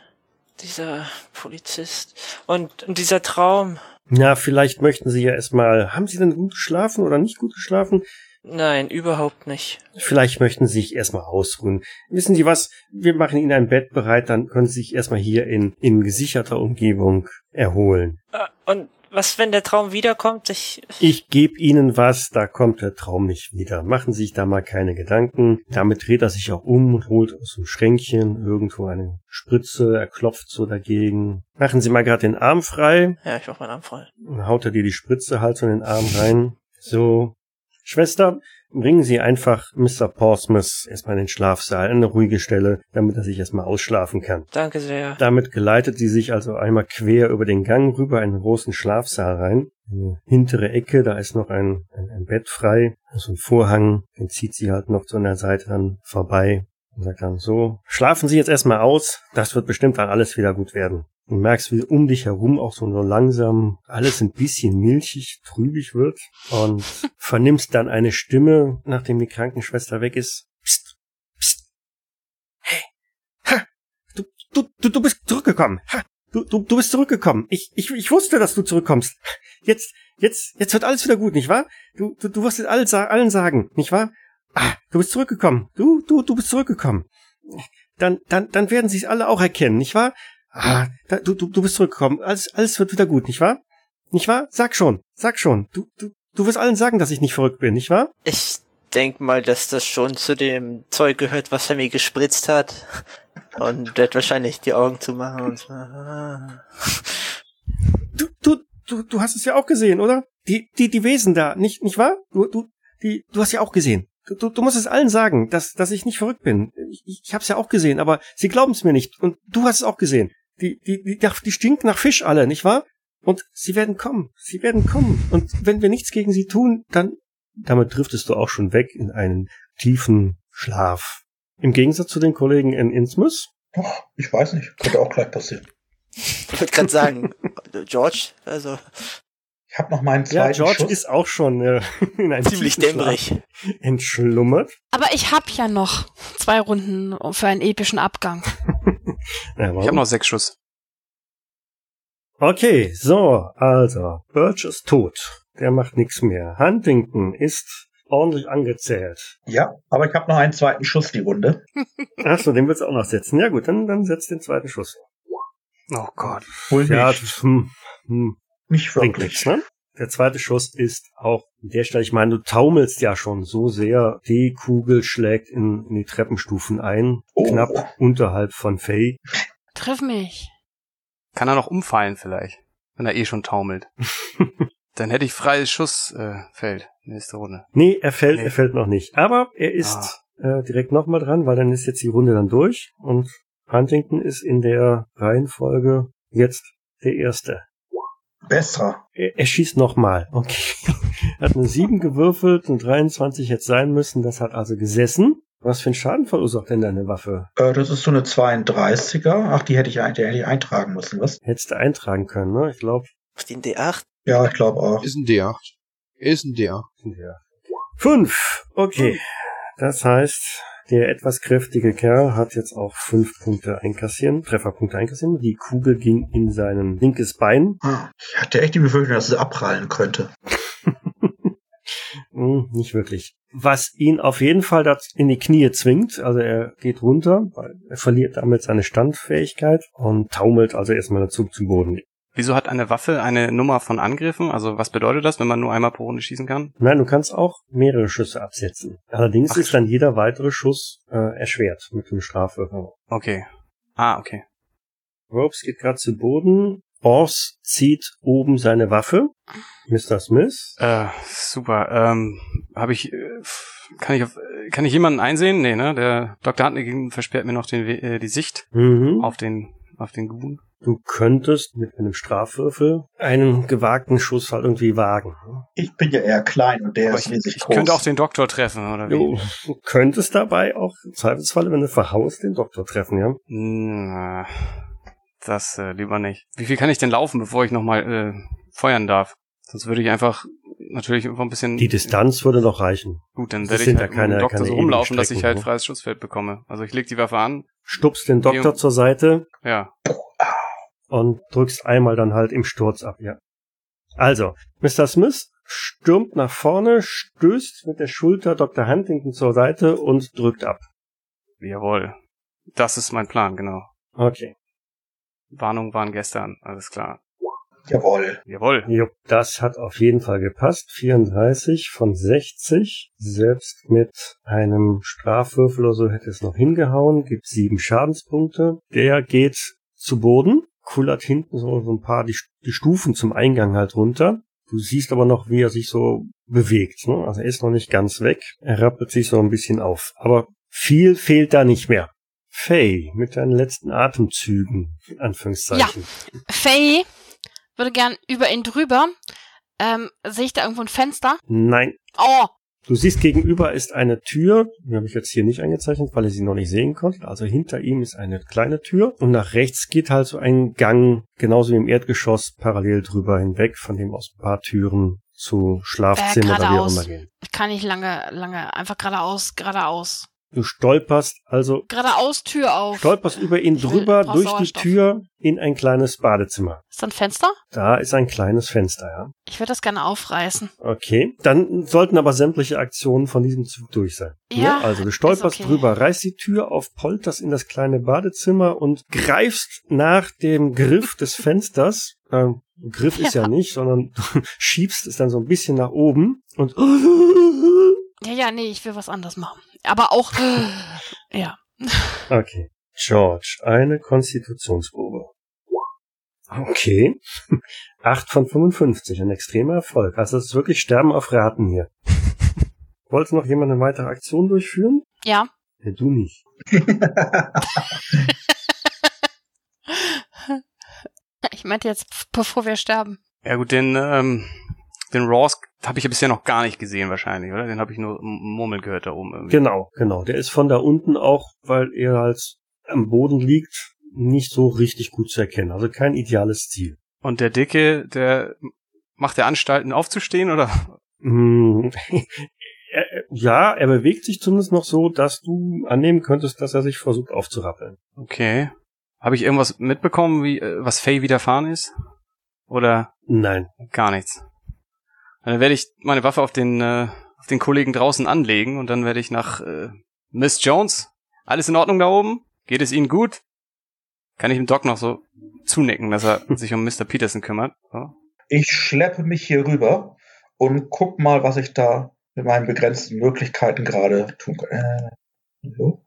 Speaker 2: dieser Polizist und, und dieser Traum.
Speaker 1: Na, vielleicht möchten Sie ja erstmal, haben Sie denn gut geschlafen oder nicht gut geschlafen?
Speaker 2: Nein, überhaupt nicht.
Speaker 1: Vielleicht möchten Sie sich erstmal ausruhen. Wissen Sie was? Wir machen Ihnen ein Bett bereit, dann können Sie sich erstmal hier in, in gesicherter Umgebung erholen.
Speaker 2: Äh, Und was, wenn der Traum wiederkommt? Ich,
Speaker 1: Ich gebe Ihnen was, da kommt der Traum nicht wieder. Machen Sie sich da mal keine Gedanken. Damit dreht er sich auch um und holt aus dem Schränkchen irgendwo eine Spritze, er klopft so dagegen. Machen Sie mal gerade den Arm frei.
Speaker 2: ja, ich mach meinen Arm frei.
Speaker 1: Dann haut er dir die Spritze halt so in den Arm rein. So. Schwester, bringen Sie einfach Mr. Portsmouth erstmal in den Schlafsaal, eine ruhige Stelle, damit er sich erstmal ausschlafen kann.
Speaker 2: Danke sehr.
Speaker 1: Damit geleitet sie sich also einmal quer über den Gang rüber in den großen Schlafsaal rein. Eine hintere Ecke, da ist noch ein, ein, ein Bett frei, so ein Vorhang, den zieht sie halt noch an der Seite dann vorbei und sagt dann so, schlafen Sie jetzt erstmal aus, das wird bestimmt dann alles wieder gut werden. Du merkst, wie um dich herum auch so, langsam alles ein bisschen milchig, trübig wird und vernimmst dann eine Stimme, nachdem die Krankenschwester weg ist. Psst, psst. Hey, ha, du, du, du, du bist zurückgekommen. Ha, du, du, du bist zurückgekommen. Ich, ich, ich wusste, dass du zurückkommst. Jetzt, jetzt, jetzt wird alles wieder gut, nicht wahr? Du, du, du wirst jetzt allen, allen sagen, nicht wahr? Ah, du bist zurückgekommen. Du, du, du bist zurückgekommen. Dann, dann, dann werden sie es alle auch erkennen, nicht wahr? Ah, da, du, du, du bist zurückgekommen. Alles, alles wird wieder gut, nicht wahr? Nicht wahr? Sag schon, sag schon. Du, du, du wirst allen sagen, dass ich nicht verrückt bin, nicht wahr?
Speaker 2: Ich denk mal, dass das schon zu dem Zeug gehört, was er mir gespritzt hat. Und wird wahrscheinlich die Augen zumachen und so.
Speaker 1: Du, du, du, du hast es ja auch gesehen, oder? Die, die, die Wesen da, nicht, nicht wahr? Du, du, die, du hast ja auch gesehen. Du, du, du musst es allen sagen, dass, dass ich nicht verrückt bin. Ich, ich, ich hab's ja auch gesehen, aber sie glauben es mir nicht. Und du hast es auch gesehen. Die, die, die, die stinken nach Fisch alle, nicht wahr? Und sie werden kommen. Sie werden kommen. Und wenn wir nichts gegen sie tun, dann, damit driftest du auch schon weg in einen tiefen Schlaf. Im Gegensatz zu den Kollegen in Innsmouth.
Speaker 5: Ach, ich weiß nicht. Könnte auch gleich passieren.
Speaker 2: Ich wollte gerade sagen, George, also
Speaker 5: Ich habe noch meinen
Speaker 1: Ja,
Speaker 5: zweiten
Speaker 1: George
Speaker 5: Schuss.
Speaker 1: ist auch schon äh, in einem
Speaker 2: ziemlich dämmerig.
Speaker 1: Entschlummert.
Speaker 6: Aber ich hab ja noch zwei Runden für einen epischen Abgang.
Speaker 1: Ja,
Speaker 3: Ich habe noch sechs Schuss.
Speaker 1: Okay, so, also, Birch ist tot. Der macht nichts mehr. Huntington ist ordentlich angezählt.
Speaker 5: Ja, aber ich habe noch einen zweiten Schuss, die Runde.
Speaker 1: Achso, den willst du auch noch setzen. Ja gut, dann, dann setz den zweiten Schuss.
Speaker 3: Oh Gott.
Speaker 5: Wohl
Speaker 1: Ja,
Speaker 5: nicht.
Speaker 1: hm, hm,
Speaker 5: Nicht wirklich.
Speaker 1: nichts, ne? Der zweite Schuss ist auch an der Stelle, ich meine, du taumelst ja schon so sehr. Die Kugel schlägt in, in die Treppenstufen ein,
Speaker 5: Oh.
Speaker 1: knapp unterhalb von Faye.
Speaker 6: Triff mich.
Speaker 3: Kann er noch umfallen vielleicht, wenn er eh schon taumelt. Dann hätte ich freies Schussfeld. Äh, nächste Runde.
Speaker 1: Nee, er fällt,
Speaker 3: Nee.
Speaker 1: er fällt noch nicht. Aber er ist äh, direkt nochmal dran, weil dann ist jetzt die Runde dann durch und Huntington ist in der Reihenfolge jetzt der Erste.
Speaker 5: Besser.
Speaker 1: Er, er schießt nochmal. Okay. hat eine 7 gewürfelt und 23 hätte sein müssen. Das hat also gesessen. Was für einen Schaden verursacht denn deine Waffe?
Speaker 5: Äh, das ist so eine 32er. Ach, die hätte ich, ein- die hätte ich eintragen müssen, was?
Speaker 1: Hättest du eintragen können, ne? Ich glaube,
Speaker 2: auf den D8.
Speaker 5: Ja, ich glaube auch.
Speaker 4: Ist ein D8. Ist ein D8.
Speaker 1: ja. Fünf. Okay. Das heißt, der etwas kräftige Kerl hat jetzt auch fünf Punkte einkassieren, Trefferpunkte einkassieren. Die Kugel ging in sein linkes Bein.
Speaker 5: Ah, Ich hatte echt die Befürchtung, dass es abprallen könnte.
Speaker 1: Hm, nicht wirklich. Was ihn auf jeden Fall in die Knie zwingt, also er geht runter, weil er verliert damit seine Standfähigkeit und taumelt also erstmal dazu zu Boden.
Speaker 3: Wieso hat eine Waffe eine Nummer von Angriffen? Also was bedeutet das, wenn man nur einmal pro Runde schießen kann?
Speaker 1: Nein, du kannst auch mehrere Schüsse absetzen. Allerdings
Speaker 3: Ach,
Speaker 1: ist dann jeder weitere Schuss äh, erschwert mit dem Strafwürfel.
Speaker 3: Okay. Ah, okay.
Speaker 1: Ropes geht gerade zu Boden. Boss zieht oben seine Waffe. Mr. Smith.
Speaker 3: Äh, super. Ähm, habe ich, äh, kann ich, auf, kann ich jemanden einsehen? Nee, ne? Der Dr. Hartnett versperrt mir noch den, äh, die Sicht
Speaker 1: Mhm.
Speaker 3: auf den, auf den Gun.
Speaker 1: Du könntest mit einem Strafwürfel einen gewagten Schuss halt irgendwie wagen.
Speaker 5: Ich bin ja eher klein und der
Speaker 3: Aber
Speaker 5: ist
Speaker 3: ich,
Speaker 5: riesig
Speaker 3: ich
Speaker 5: groß.
Speaker 3: könnte auch den Doktor treffen, oder wie?
Speaker 1: Du könntest dabei auch im Zweifelsfalle, wenn du verhaust, den Doktor treffen, ja?
Speaker 3: Na, das äh, lieber nicht. Wie viel kann ich denn laufen, bevor ich nochmal äh, feuern darf? Sonst würde ich einfach natürlich einfach ein bisschen
Speaker 1: Die Distanz würde noch reichen.
Speaker 3: gut, dann werde ich halt
Speaker 1: ja keine-
Speaker 3: mit dem Doktor
Speaker 1: keine
Speaker 3: so rumlaufen, dass ich halt
Speaker 1: ne?
Speaker 3: freies Schussfeld bekomme. Also ich leg die Waffe an.
Speaker 1: Stupst den Doktor zur Seite
Speaker 3: Ja.
Speaker 1: und drückst einmal dann halt im Sturz ab, ja. Also, Mr. Smith stürmt nach vorne, stößt mit der Schulter Dr. Huntington zur Seite und drückt ab.
Speaker 3: Jawohl. Das ist mein Plan, genau.
Speaker 1: Okay.
Speaker 3: Warnungen waren gestern, alles klar.
Speaker 5: Jawohl.
Speaker 3: Jawohl.
Speaker 1: Jupp, das hat auf jeden Fall gepasst. 34 von 60. Selbst mit einem Strafwürfel oder so hätte es noch hingehauen. Gibt sieben Schadenspunkte. Der geht zu Boden, kullert hinten so, ein paar die, die Stufen zum Eingang halt runter. Du siehst aber noch, wie er sich so bewegt. Ne? Also er ist noch nicht ganz weg. Er rappelt sich so ein bisschen auf. Aber viel fehlt da nicht mehr. Faye, mit deinen letzten Atemzügen, in Anführungszeichen.
Speaker 6: Faye würde gern über ihn drüber. Ähm, sehe ich da irgendwo ein Fenster?
Speaker 1: Nein.
Speaker 6: Oh,
Speaker 1: Du siehst, gegenüber ist eine Tür, die habe ich jetzt hier nicht eingezeichnet, weil ihr sie noch nicht sehen konntet. Also hinter ihm ist eine kleine Tür und nach rechts geht halt so ein Gang, genauso wie im Erdgeschoss, parallel drüber hinweg, von dem aus ein paar Türen zu Schlafzimmer oder wie auch immer gehen.
Speaker 6: kann ich lange, lange, einfach geradeaus, geradeaus.
Speaker 1: Du stolperst also
Speaker 6: Geradeaus, Tür auf.
Speaker 1: stolperst über ihn
Speaker 6: Ich will-
Speaker 1: drüber
Speaker 6: brauch
Speaker 1: durch die. Tür in ein kleines Badezimmer.
Speaker 6: Ist da ein Fenster?
Speaker 1: Da ist ein kleines Fenster, ja.
Speaker 6: Ich würde das gerne aufreißen.
Speaker 1: Okay. Dann sollten aber sämtliche Aktionen von diesem Zug durch sein.
Speaker 6: Ja,
Speaker 1: Ne? Also du stolperst
Speaker 6: okay.
Speaker 1: drüber, reißt die Tür auf, polterst in das kleine Badezimmer und greifst nach dem Griff des Fensters. Ähm, Griff ist ja. nicht, sondern du schiebst es dann so ein bisschen nach oben und
Speaker 6: Ja, ja, nee, ich will was anderes machen. Aber auch, ja.
Speaker 1: Okay. George, eine Konstitutionsprobe. Okay. 8 von 55, ein extremer Erfolg. Also es ist wirklich Sterben auf Raten hier. Wollte noch jemand eine weitere Aktion durchführen?
Speaker 6: Ja.
Speaker 1: Ja, du nicht.
Speaker 6: Ich meinte jetzt, bevor wir sterben.
Speaker 3: Ja gut, den, ähm, den Ross habe ich ja bisher noch gar nicht gesehen wahrscheinlich, oder? Den habe ich nur m- murmeln gehört da oben irgendwie.
Speaker 1: Genau, genau. Der ist von da unten auch, weil er halt am Boden liegt, nicht so richtig gut zu erkennen. Also kein ideales Ziel.
Speaker 3: Und der Dicke, der macht der Anstalten aufzustehen oder?
Speaker 1: Hm, ja, er bewegt sich zumindest noch so, dass du annehmen könntest, dass er sich versucht aufzurappeln.
Speaker 3: Okay. Habe ich irgendwas mitbekommen, wie äh, was Faye widerfahren ist? Oder
Speaker 1: Nein.
Speaker 3: gar nichts? Dann werde ich meine Waffe auf den äh, auf den Kollegen draußen anlegen und dann werde ich nach äh, Miss Jones. Alles in Ordnung da oben? Geht es Ihnen gut? Kann ich dem Doc noch so zunicken, dass er sich um Mr. Peterson kümmert? So.
Speaker 5: Ich schleppe mich hier rüber und guck mal, was ich da mit meinen begrenzten Möglichkeiten gerade tun kann. Äh, hallo?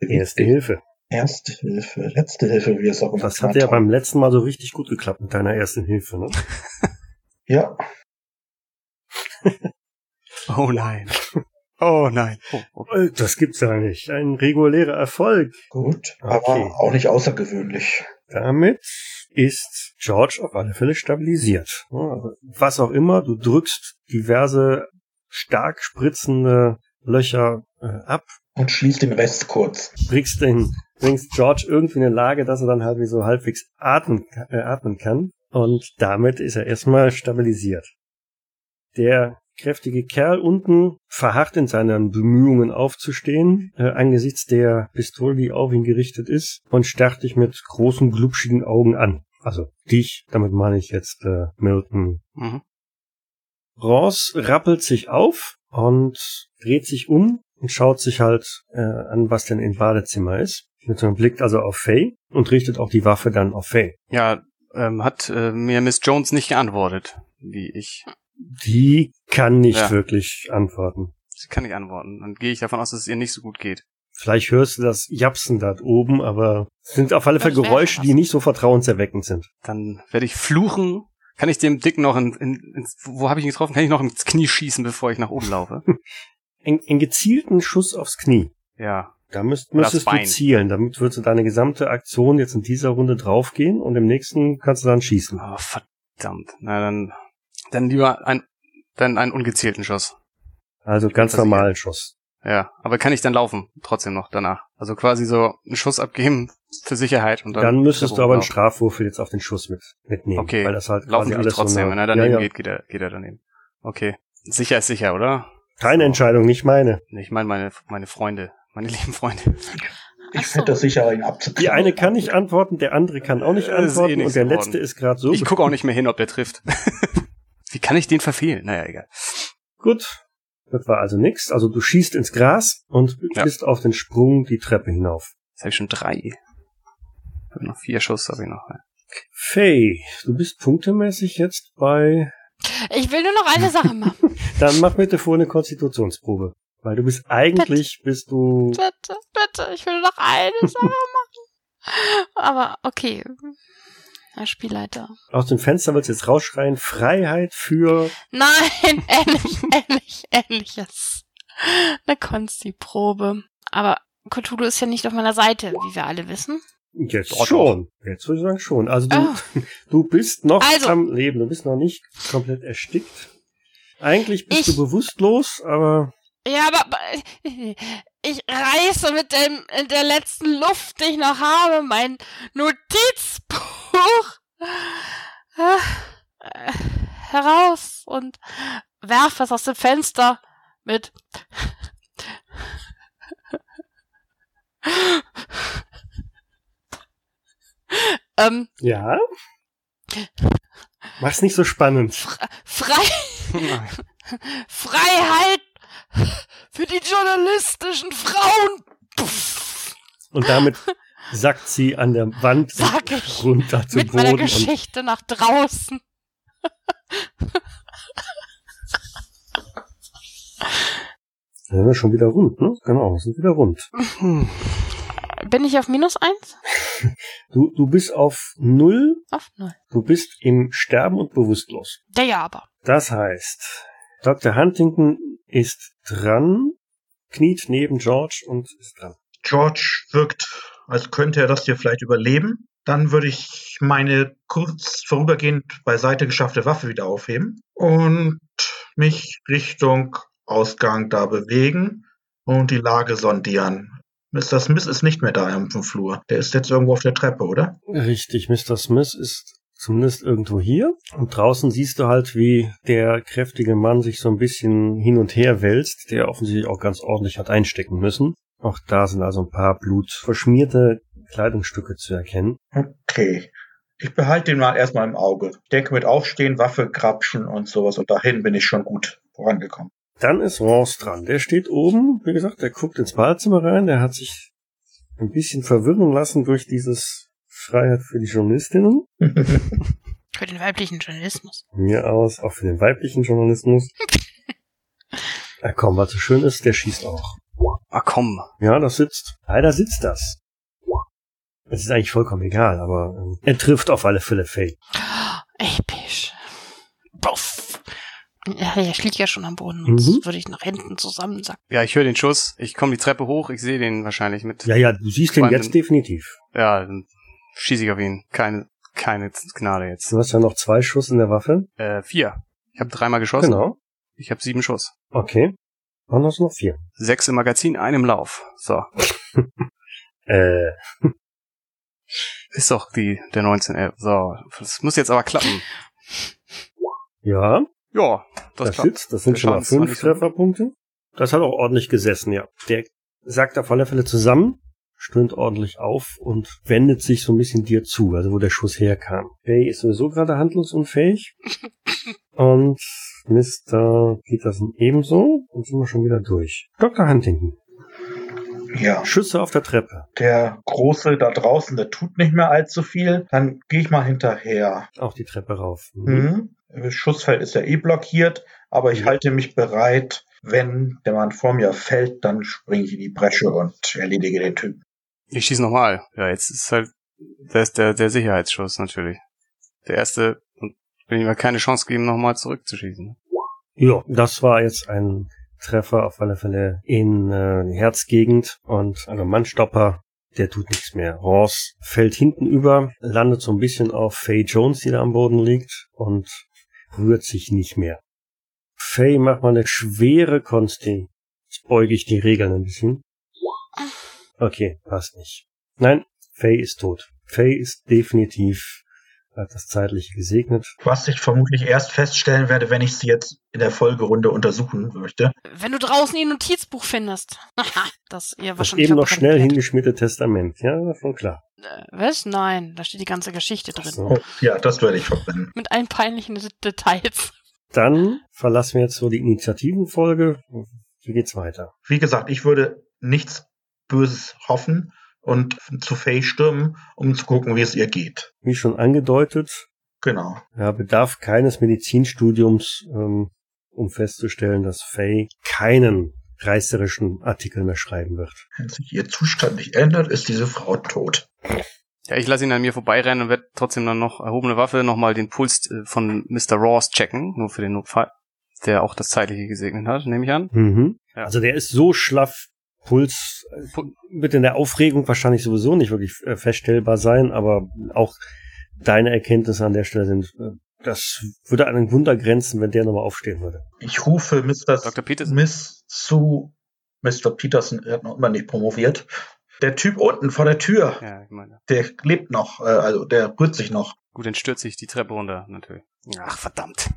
Speaker 1: Erste Hilfe.
Speaker 5: Erste Hilfe, letzte Hilfe, wie es auch immer
Speaker 1: Das hat ja
Speaker 5: haben.
Speaker 1: beim letzten Mal so richtig gut geklappt mit deiner ersten Hilfe, ne?
Speaker 5: Ja,
Speaker 3: Oh nein. Oh nein. Oh, oh.
Speaker 1: Äh, Das gibt's ja nicht. Ein regulärer Erfolg.
Speaker 5: gut,
Speaker 1: Okay.
Speaker 5: aber auch nicht außergewöhnlich.
Speaker 1: Damit ist George auf alle Fälle stabilisiert. Also Was auch immer, du drückst diverse stark spritzende Löcher äh, ab,
Speaker 5: Und schließt den Rest kurz.
Speaker 1: bringst, den, bringst George irgendwie in eine Lage, dass er dann halt wie so halbwegs atmen, äh, atmen kann. Und damit ist er erstmal stabilisiert. Der kräftige Kerl unten verharrt in seinen Bemühungen aufzustehen, äh, angesichts der Pistole, die auf ihn gerichtet ist, und starrt dich mit großen, glubschigen Augen an. Also dich, damit meine ich jetzt äh, Milton.
Speaker 3: Mhm.
Speaker 1: Ross rappelt sich auf und dreht sich um und schaut sich halt äh, an, was denn im Badezimmer ist. Mit so einem Blick also auf Faye und richtet auch die Waffe dann auf Faye.
Speaker 3: Ja, ähm, hat äh, mir Miss Jones nicht geantwortet, wie ich.
Speaker 1: Die kann nicht
Speaker 3: Ja.
Speaker 1: wirklich antworten.
Speaker 3: Sie kann nicht antworten. Dann gehe ich davon aus, dass es ihr nicht so gut geht.
Speaker 1: Vielleicht hörst du das Japsen da oben, aber es sind auf alle Fälle Geräusche, die nicht so vertrauenserweckend sind.
Speaker 3: Dann werde ich fluchen. Kann ich dem Dick noch in, in, ins, wo habe ich ihn getroffen? Kann ich noch ins Knie schießen, bevor ich nach oben laufe?
Speaker 1: Einen, einen gezielten Schuss aufs Knie.
Speaker 3: ja.
Speaker 1: Da müsst, müsstest du zielen. Damit würdest du deine gesamte Aktion jetzt in dieser Runde draufgehen und im nächsten kannst du dann schießen.
Speaker 3: Oh, verdammt. Na dann, dann lieber ein, dann einen ungezielten Schuss.
Speaker 1: Also ganz normalen Schuss.
Speaker 3: Ja, aber kann ich dann laufen trotzdem noch danach? Also quasi so einen Schuss abgeben für Sicherheit und dann.
Speaker 1: Dann müsstest du aber einen. Strafwurf jetzt auf den Schuss mit, mitnehmen.
Speaker 3: Okay,
Speaker 1: Weil das halt
Speaker 3: Laufen tue ich
Speaker 1: alles
Speaker 3: trotzdem.
Speaker 1: so
Speaker 3: Wenn er daneben
Speaker 1: ja, ja.
Speaker 3: geht, geht er, geht er daneben. Okay. Sicher ist sicher, oder?
Speaker 1: Deine
Speaker 3: So.
Speaker 1: Entscheidung, nicht meine.
Speaker 3: Ich meine meine, meine Freunde, meine lieben Freunde.
Speaker 5: Ich
Speaker 6: so.
Speaker 5: finde das sicher, ihn abzukriegen.
Speaker 1: Die eine kann nicht antworten, der andere kann auch nicht
Speaker 3: ist eh
Speaker 1: antworten
Speaker 3: nichts
Speaker 1: und der
Speaker 3: geworden.
Speaker 1: letzte ist gerade so.
Speaker 3: Ich gucke auch nicht mehr hin, ob der trifft. Wie kann ich den verfehlen? Naja, egal.
Speaker 1: Gut. Das war also nix. Also du schießt ins Gras und
Speaker 3: Ja.
Speaker 1: bist auf den Sprung die Treppe hinauf.
Speaker 3: Jetzt habe ich schon drei. Hab noch vier Schuss habe ich noch.
Speaker 1: Faye, du bist punktemäßig jetzt bei...
Speaker 6: Ich will nur noch eine Sache machen.
Speaker 1: Dann mach bitte vor eine Konstitutionsprobe. Weil du bist eigentlich, bist du...
Speaker 6: bitte, bitte, ich will noch eine Sache machen. Aber okay. Herr Spielleiter.
Speaker 1: Aus dem Fenster wird jetzt rausschreien, Freiheit für...
Speaker 6: Nein, ähnlich, ähnlich, ähnliches. Eine Konsti-Probe. Aber Cthulhu ist ja nicht auf meiner Seite, wie wir alle wissen.
Speaker 1: Jetzt schon. Jetzt würde ich sagen schon. Also du,
Speaker 6: Oh.
Speaker 1: du bist noch
Speaker 6: Also.
Speaker 1: am Leben. Du bist noch nicht komplett erstickt. Eigentlich bist
Speaker 6: Ich-
Speaker 1: du bewusstlos, aber
Speaker 6: Ja, aber aber, ich reiße mit dem, in der letzten Luft, die ich noch habe, mein Notizbuch äh, äh, heraus und werfe es aus dem Fenster mit ähm,
Speaker 1: ja. Mach's nicht so spannend.
Speaker 6: frei,
Speaker 3: Nein.
Speaker 6: Freiheit für die journalistischen Frauen.
Speaker 1: Und damit sackt sie an der Wand
Speaker 6: Sag ich.
Speaker 1: runter zu
Speaker 6: mit meiner
Speaker 1: Boden. Und
Speaker 6: Geschichte nach draußen.
Speaker 1: dann sind wir schon wieder rund, ne? Genau, wir sind wieder rund.
Speaker 3: Hm.
Speaker 6: Bin ich auf minus eins?
Speaker 1: Du, du bist auf Null,
Speaker 6: Auf null.
Speaker 1: du bist im Sterben und bewusstlos.
Speaker 6: Der ja aber.
Speaker 1: Das heißt, Dr. Huntington ist dran, kniet neben George und ist dran.
Speaker 5: George wirkt, als könnte er das hier vielleicht überleben. Dann würde ich meine kurz vorübergehend beiseite geschaffte Waffe wieder aufheben und mich Richtung Ausgang da bewegen und die Lage sondieren. Mr. Smith ist nicht mehr da im Flur. Der ist jetzt irgendwo auf der Treppe, oder?
Speaker 1: Richtig, Mr. Smith ist zumindest irgendwo hier. Und draußen siehst du halt, wie der kräftige Mann sich so ein bisschen hin und her wälzt, der offensichtlich auch ganz ordentlich hat einstecken müssen. Auch da sind also ein paar blutverschmierte Kleidungsstücke zu erkennen.
Speaker 5: Okay. Ich behalte den mal erstmal im Auge. Ich denke mit Aufstehen, Waffe grapschen und sowas und dahin bin ich schon gut vorangekommen.
Speaker 1: Dann ist Ross dran. Der steht oben, wie gesagt, der guckt ins Badezimmer rein, der hat sich ein bisschen verwirren lassen durch dieses Freiheit für die Journalistinnen.
Speaker 6: Für den weiblichen Journalismus.
Speaker 1: Mir aus, auch für den weiblichen Journalismus. Na komm, was so schön ist, der schießt auch.
Speaker 3: Ah, komm.
Speaker 1: Ja, das sitzt. Leider sitzt das. Es ist eigentlich vollkommen egal, aber ähm, er trifft auf alle Fälle Faye.
Speaker 6: Episch. Buff. Ja, er liegt ja schon am Boden. Sonst
Speaker 1: Mhm.
Speaker 6: würde ich nach hinten zusammensacken.
Speaker 3: Ja, ich höre den Schuss. Ich komme die Treppe hoch. Ich sehe den wahrscheinlich mit.
Speaker 1: Ja, ja, du siehst ihn
Speaker 3: Quanten-
Speaker 1: jetzt definitiv.
Speaker 3: Ja, dann schieße ich auf ihn. Keine, keine Gnade jetzt.
Speaker 1: Du hast ja noch zwei Schuss in der Waffe.
Speaker 3: Äh, vier. Ich habe dreimal geschossen.
Speaker 1: Genau.
Speaker 3: Ich habe sieben Schuss.
Speaker 1: Okay. Hast du noch vier.
Speaker 3: Sechs im Magazin, ein im Lauf. So.
Speaker 1: Äh,
Speaker 3: Ist doch die, der 1911. So. Das muss jetzt aber klappen.
Speaker 1: ja,
Speaker 3: Ja, das,
Speaker 1: das,
Speaker 3: klappt.
Speaker 1: sitzt. Das sind
Speaker 3: Der
Speaker 1: schon mal fünf Trefferpunkte. Das hat auch ordentlich gesessen, ja. Der sackt auf alle Fälle zusammen, stöhnt ordentlich auf und wendet sich so ein bisschen dir zu, also wo der Schuss herkam. Faye ist sowieso gerade handlungsunfähig. und Mr. Peterson ebenso. Und sind wir schon wieder durch. Dr. Huntington.
Speaker 5: Ja.
Speaker 1: Schüsse auf der Treppe.
Speaker 5: Der Große da draußen, der tut nicht mehr allzu viel. Dann gehe ich mal hinterher.
Speaker 1: Auch die Treppe rauf. Mhm.
Speaker 5: Mhm. Das Schussfeld ist ja eh blockiert, aber ich
Speaker 1: Mhm.
Speaker 5: halte mich bereit. Wenn der Mann vor mir fällt, dann springe ich in die Bresche und erledige den Typen.
Speaker 3: Ich schieße nochmal. Ja, jetzt ist halt, der ist der, der Sicherheitsschuss natürlich. Der erste, will ihm ja keine Chance geben, nochmal zurückzuschießen.
Speaker 1: Ja, das war jetzt ein Treffer auf alle Fälle in äh, die Herzgegend und also Mannstopper, der tut nichts mehr. Ross fällt hinten über, landet so ein bisschen auf Faye Jones, die da am Boden liegt und rührt sich nicht mehr. Faye, mach mal eine schwere Konsti. Jetzt beuge ich die Regeln ein bisschen. Okay, passt nicht. Nein, Faye ist tot. Faye ist definitiv hat das Zeitliche gesegnet.
Speaker 5: Was ich vermutlich erst feststellen werde, wenn ich sie jetzt in der Folgerunde untersuchen möchte.
Speaker 6: Wenn du draußen ihr Notizbuch findest. Das ihr
Speaker 1: Das
Speaker 6: wahrscheinlich
Speaker 1: eben noch schnell hingeschmierte Testament. Ja, schon klar.
Speaker 6: Äh, was? Nein, da steht die ganze Geschichte drin.
Speaker 1: So.
Speaker 5: Oh, ja, das werde ich verbrennen.
Speaker 6: Mit allen peinlichen D- Details.
Speaker 1: Dann verlassen wir jetzt so die Initiativenfolge. Wie geht's weiter?
Speaker 5: Wie gesagt, ich würde nichts Böses hoffen und zu Faye stürmen, um zu gucken, wie es ihr geht.
Speaker 1: Wie schon angedeutet,
Speaker 5: Genau.
Speaker 1: ja, bedarf keines Medizinstudiums, ähm, um festzustellen, dass Faye keinen reißerischen Artikel mehr schreiben wird.
Speaker 5: Wenn sich ihr Zustand nicht ändert, ist diese Frau tot.
Speaker 3: Ja, ich lasse ihn an mir vorbeirennen und werde trotzdem dann noch erhobene Waffe nochmal den Puls äh, von Mr. Ross checken, nur für den Notfall. Der auch das Zeitliche gesegnet hat, nehme ich an.
Speaker 1: Mhm.
Speaker 3: Ja.
Speaker 1: Also der ist so schlaff, Puls äh, wird in der Aufregung wahrscheinlich sowieso nicht wirklich äh, feststellbar sein, aber auch deine Erkenntnisse an der Stelle sind, äh, das würde an ein Wunder grenzen, wenn der nochmal aufstehen würde.
Speaker 5: Ich rufe Mr.
Speaker 3: Dr. Peterson.
Speaker 5: Miss zu Mr. Peterson, er hat noch immer nicht promoviert. Der Typ unten vor der Tür,
Speaker 3: Ja, ich meine.
Speaker 5: der lebt noch, also der rührt sich noch.
Speaker 3: Gut, dann stürze ich die Treppe runter, natürlich. Ach, verdammt.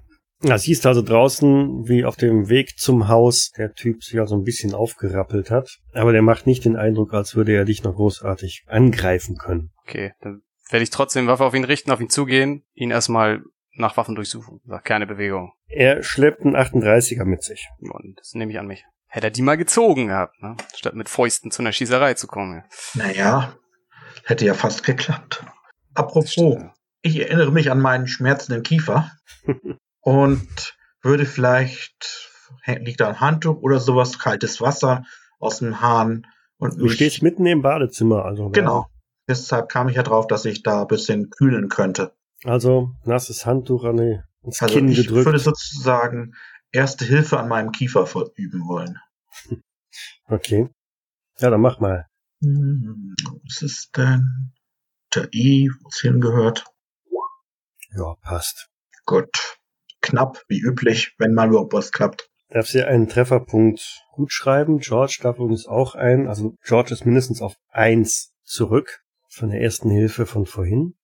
Speaker 1: Ja, siehst also draußen, wie auf dem Weg zum Haus der Typ sich also ein bisschen aufgerappelt hat. Aber der macht nicht den Eindruck, als würde er dich noch großartig angreifen können.
Speaker 3: Okay, dann werde ich trotzdem Waffe auf ihn richten, auf ihn zugehen, ihn erstmal nach Waffen durchsuchen. Sag, keine Bewegung.
Speaker 1: Er schleppt einen 38er mit sich.
Speaker 3: Und das nehme ich an mich. Hätte er die mal gezogen gehabt, ne? Statt mit Fäusten zu einer Schießerei zu kommen.
Speaker 5: Naja, hätte ja fast geklappt. Apropos, ich erinnere mich an meinen schmerzenden Kiefer und würde vielleicht, liegt da ein Handtuch oder sowas, kaltes Wasser aus dem Hahn und
Speaker 1: Du
Speaker 5: mich-
Speaker 1: stehst mitten im Badezimmer, also.
Speaker 5: Genau. Deshalb kam ich ja drauf, dass ich da ein bisschen kühlen könnte.
Speaker 1: Also, nasses Handtuch an die, ins
Speaker 5: Also
Speaker 1: Kinn
Speaker 5: ich
Speaker 1: gedrückt.
Speaker 5: würde sozusagen erste Hilfe an meinem Kiefer verüben wollen.
Speaker 1: Okay. Ja, dann mach mal.
Speaker 5: Hm, Was ist denn? Der I, wo es hingehört.
Speaker 1: Ja, passt.
Speaker 5: Gut. Knapp, wie üblich, wenn mal überhaupt was klappt.
Speaker 1: Darfst dir einen Trefferpunkt gut schreiben. George darf übrigens auch ein. Also George ist mindestens auf eins zurück von der ersten Hilfe von vorhin.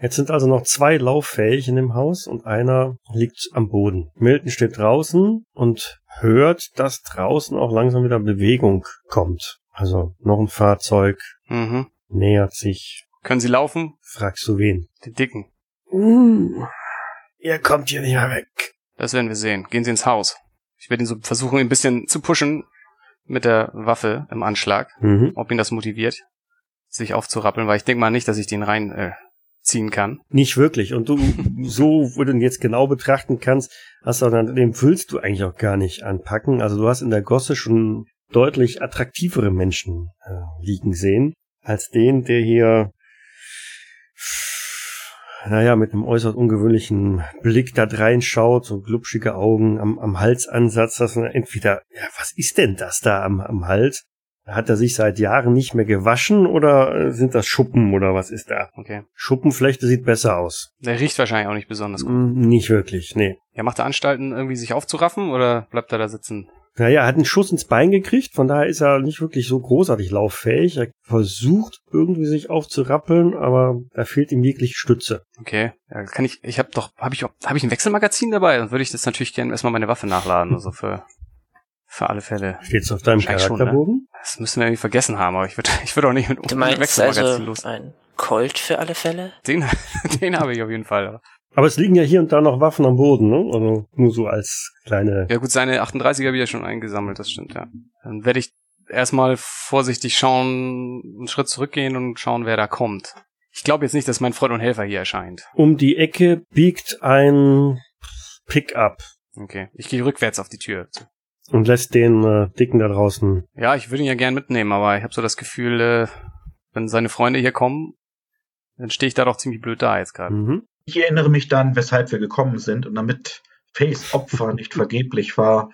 Speaker 1: Jetzt sind also noch zwei lauffähig in dem Haus und einer liegt am Boden. Milton steht draußen und hört, dass draußen auch langsam wieder Bewegung kommt. Also noch ein Fahrzeug
Speaker 3: Mhm.
Speaker 1: nähert sich.
Speaker 3: Können Sie laufen?
Speaker 1: Fragst du wen?
Speaker 3: Den Dicken.
Speaker 1: Uh, ihr kommt hier nicht mehr weg.
Speaker 3: Das werden wir sehen. Gehen Sie ins Haus. Ich werde ihn so versuchen, ihn ein bisschen zu pushen mit der Waffe im Anschlag.
Speaker 1: Mhm.
Speaker 3: Ob ihn das motiviert, sich aufzurappeln, weil ich denke mal nicht, dass ich den rein äh, ziehen kann.
Speaker 1: Nicht wirklich. Und du, so, wo du ihn jetzt genau betrachten kannst, hast du dann, dem willst du eigentlich auch gar nicht anpacken. Also du hast in der Gosse schon deutlich attraktivere Menschen äh, liegen sehen, als den, der hier, naja, mit einem äußerst ungewöhnlichen Blick da reinschaut, so glubschige Augen am, am Halsansatz, dass man entweder, ja, was ist denn das da am, am Hals? Hat er sich seit Jahren nicht mehr gewaschen oder äh, sind das Schuppen oder was ist da?
Speaker 3: Okay.
Speaker 1: Schuppenflechte sieht besser aus.
Speaker 3: Der riecht wahrscheinlich auch nicht besonders gut.
Speaker 1: Mm, Nicht wirklich, nee.
Speaker 3: Ja, macht er Anstalten, irgendwie sich aufzuraffen oder bleibt er da sitzen?
Speaker 1: Naja, er hat einen Schuss ins Bein gekriegt, von daher ist er nicht wirklich so großartig lauffähig. Er versucht irgendwie sich aufzurappeln, aber da fehlt ihm jegliche Stütze.
Speaker 3: Okay. Ja, kann ich, ich habe doch, habe ich, habe ich ein Wechselmagazin dabei? Dann würde ich das natürlich gerne erstmal meine Waffe nachladen, also für, für alle Fälle.
Speaker 1: Steht's auf deinem Charakterbogen?
Speaker 3: Das müssen wir irgendwie vergessen haben, aber ich würde, ich würde auch nicht mit
Speaker 2: Du
Speaker 3: einem
Speaker 2: meinst
Speaker 3: Wechselmagazin
Speaker 2: also
Speaker 3: los.
Speaker 2: ein Colt für alle Fälle?
Speaker 3: Den, den habe ich auf jeden Fall.
Speaker 1: Aber es liegen ja hier und da noch Waffen am Boden, ne? Also nur so als kleine.
Speaker 3: Ja gut, seine 38er habe ich ja schon eingesammelt, das stimmt, ja. Dann werde ich erstmal vorsichtig schauen, einen Schritt zurückgehen und schauen, wer da kommt. Ich glaube jetzt nicht, dass mein Freund und Helfer hier erscheint.
Speaker 1: Um die Ecke biegt ein Pickup
Speaker 3: Okay. Ich gehe rückwärts auf die Tür.
Speaker 1: und lässt den äh, Dicken da draußen.
Speaker 3: Ja, ich würde ihn ja gern mitnehmen, aber ich habe so das Gefühl, äh, wenn seine Freunde hier kommen, dann stehe ich da doch ziemlich blöd da jetzt gerade.
Speaker 1: Mhm.
Speaker 5: Ich erinnere mich dann, weshalb wir gekommen sind. Und damit Fays Opfer nicht vergeblich war,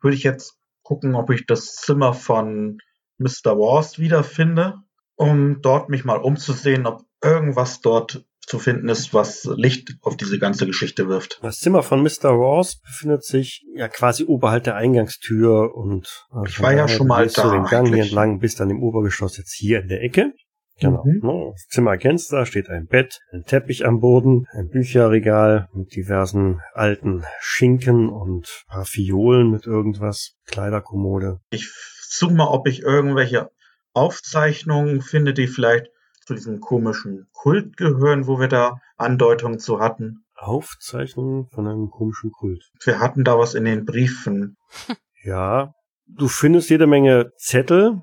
Speaker 5: würde ich jetzt gucken, ob ich das Zimmer von Mr. Wars wiederfinde, um dort mich mal umzusehen, ob irgendwas dort zu finden ist, was Licht auf diese ganze Geschichte wirft.
Speaker 1: Das Zimmer von Mr. Ross befindet sich ja quasi oberhalb der Eingangstür und äh,
Speaker 5: Ich war ja schon mal
Speaker 1: gehst du
Speaker 5: da
Speaker 1: den Gang hier entlang bis dann im Obergeschoss jetzt hier in der Ecke. Genau.
Speaker 5: Mhm.
Speaker 1: Ne, Das Zimmer erkennst du, da steht ein Bett, ein Teppich am Boden, ein Bücherregal mit diversen alten Schinken und ein paar Fiolen mit irgendwas, Kleiderkommode.
Speaker 5: Ich suche mal, ob ich irgendwelche Aufzeichnungen finde, die vielleicht zu diesem komischen Kult gehören, wo wir da Andeutungen zu hatten.
Speaker 1: Aufzeichnungen von einem komischen Kult.
Speaker 5: Wir hatten da was in den Briefen.
Speaker 1: Ja, du findest jede Menge Zettel,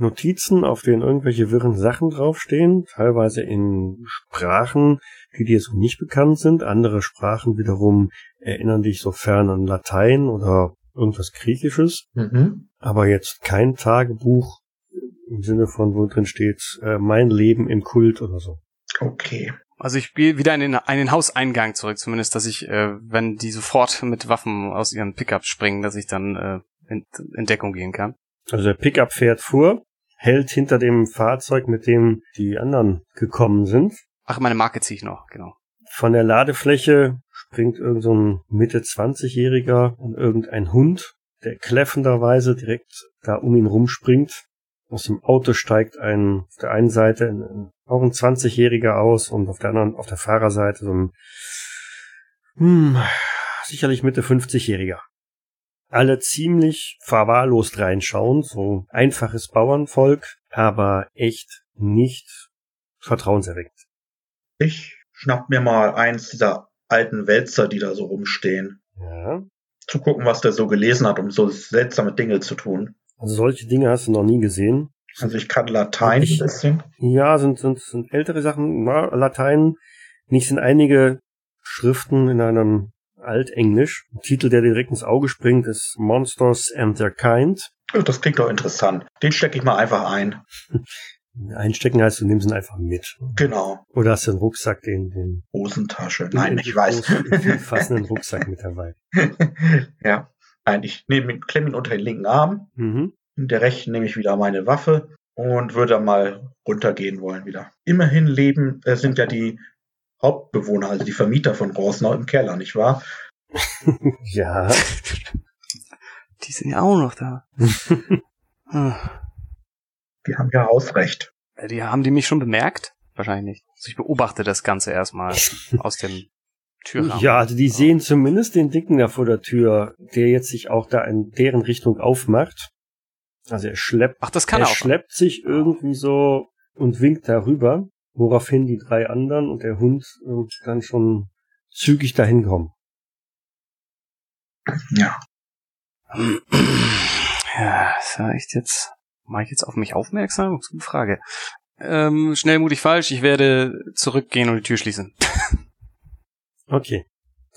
Speaker 1: Notizen, auf denen irgendwelche wirren Sachen draufstehen, teilweise in Sprachen, die dir so nicht bekannt sind. Andere Sprachen wiederum erinnern dich sofern an Latein oder irgendwas Griechisches,
Speaker 5: Mhm.
Speaker 1: aber jetzt kein Tagebuch im Sinne von, wo drin steht, äh, mein Leben im Kult oder so.
Speaker 5: Okay.
Speaker 3: Also ich gehe wieder in den, in den Hauseingang zurück, zumindest, dass ich, äh, wenn die sofort mit Waffen aus ihren Pickups springen, dass ich dann äh, in, in Deckung gehen kann.
Speaker 1: Also der Pickup fährt vor, hält hinter dem Fahrzeug, mit dem die anderen gekommen sind.
Speaker 3: Ach, meine Marke ziehe ich noch, genau.
Speaker 1: Von der Ladefläche springt irgend so ein Mitte 20-Jähriger und irgendein Hund, der kläffenderweise direkt da um ihn rumspringt. Aus dem Auto steigt ein, auf der einen Seite ein, auch ein 20-Jähriger aus und auf der anderen, auf der Fahrerseite so ein, hm, sicherlich Mitte 50-Jähriger. Alle ziemlich verwahrlost reinschauen, so einfaches Bauernvolk, aber echt nicht vertrauenserweckend.
Speaker 5: Ich schnapp mir mal eins dieser alten Wälzer, die da so rumstehen.
Speaker 1: Ja.
Speaker 5: Zu gucken, was der so gelesen hat, um so seltsame Dinge zu tun.
Speaker 1: Also solche Dinge hast du noch nie gesehen.
Speaker 5: Also ich kann Latein
Speaker 1: Ich-
Speaker 5: ein bisschen.
Speaker 1: Ja, sind, sind, sind ältere Sachen, na, Latein. Nicht sind einige Schriften in einem Altenglisch. Ein Titel, der dir direkt ins Auge springt, ist Monsters and Their Kind.
Speaker 5: Oh, Das klingt doch interessant. Den stecke ich mal einfach ein.
Speaker 1: Einstecken heißt, du nimmst ihn einfach mit.
Speaker 5: Genau.
Speaker 1: Oder hast du einen Rucksack, den, den
Speaker 5: Hosentasche. Nein, ich weiß.
Speaker 1: fassenden Rucksack mit dabei.
Speaker 5: ja. Nein, ich nehme ihn, klemme ihn unter den linken Arm.
Speaker 1: Mhm.
Speaker 5: In der rechten nehme ich wieder meine Waffe und würde dann mal runtergehen wollen wieder. Immerhin leben, äh, sind ja die Hauptbewohner, also die Vermieter von Rosnau im Keller, nicht wahr?
Speaker 1: Ja,
Speaker 3: Die sind ja auch noch da. Ah.
Speaker 5: Die haben ja Hausrecht.
Speaker 3: Die haben die mich schon bemerkt? Wahrscheinlich nicht. Also ich beobachte das Ganze erstmal aus dem Türrahmen.
Speaker 1: ja, also die sehen zumindest den Dicken da vor der Tür, der jetzt sich auch da in deren Richtung aufmacht. Also er schleppt
Speaker 3: Ach, das kann
Speaker 1: er
Speaker 3: er auch.
Speaker 1: schleppt sich irgendwie so und winkt darüber, woraufhin die drei anderen und der Hund dann schon zügig dahin kommen.
Speaker 5: Ja.
Speaker 3: Ja, ja echt jetzt. Mache ich jetzt auf mich aufmerksam? Gute Frage. Ähm, schnell, mutig, falsch. Ich werde zurückgehen und die Tür schließen.
Speaker 1: Okay.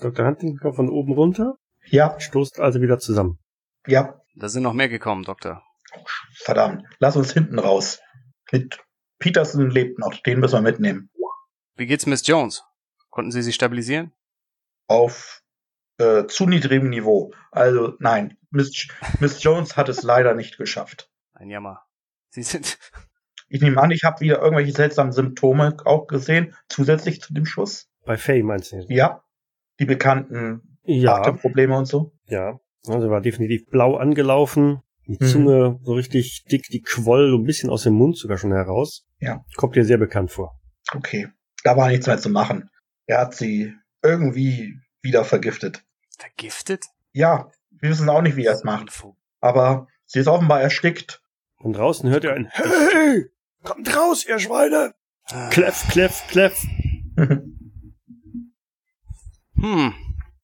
Speaker 1: Dr. Huntington kommt von oben runter,
Speaker 5: Ja,
Speaker 1: stoßt also wieder zusammen.
Speaker 5: ja,
Speaker 3: Da sind noch mehr gekommen, Doktor.
Speaker 5: verdammt. Lass uns hinten raus. Mit Peterson lebt noch, den müssen wir mitnehmen.
Speaker 3: Wie geht's Miss Jones? Konnten Sie sie stabilisieren?
Speaker 5: Auf äh, zu niedrigem Niveau. Also nein, Miss, Miss Jones hat es leider nicht geschafft.
Speaker 3: Ein Jammer. Sie sind.
Speaker 5: Ich nehme an, ich habe wieder irgendwelche seltsamen Symptome auch gesehen, zusätzlich zu dem Schuss.
Speaker 1: Bei Faye meinst du? jetzt?
Speaker 5: Ja, die bekannten
Speaker 1: Ja,
Speaker 5: Atemprobleme und so.
Speaker 1: ja. Also war definitiv blau angelaufen. Die
Speaker 5: Mhm.
Speaker 1: Zunge so richtig dick, die quoll so ein bisschen aus dem Mund sogar schon heraus.
Speaker 5: Ja.
Speaker 1: Kommt dir sehr bekannt vor.
Speaker 5: Okay, da war nichts mehr zu machen. Er hat sie irgendwie wieder vergiftet.
Speaker 3: Vergiftet?
Speaker 5: Ja, wir wissen auch nicht, wie er es macht.
Speaker 3: Info.
Speaker 5: Aber sie ist offenbar erstickt.
Speaker 1: Und draußen hört ihr ein Hey! Kommt raus, ihr Schweine! Kleff, kleff, kleff.
Speaker 3: Hm.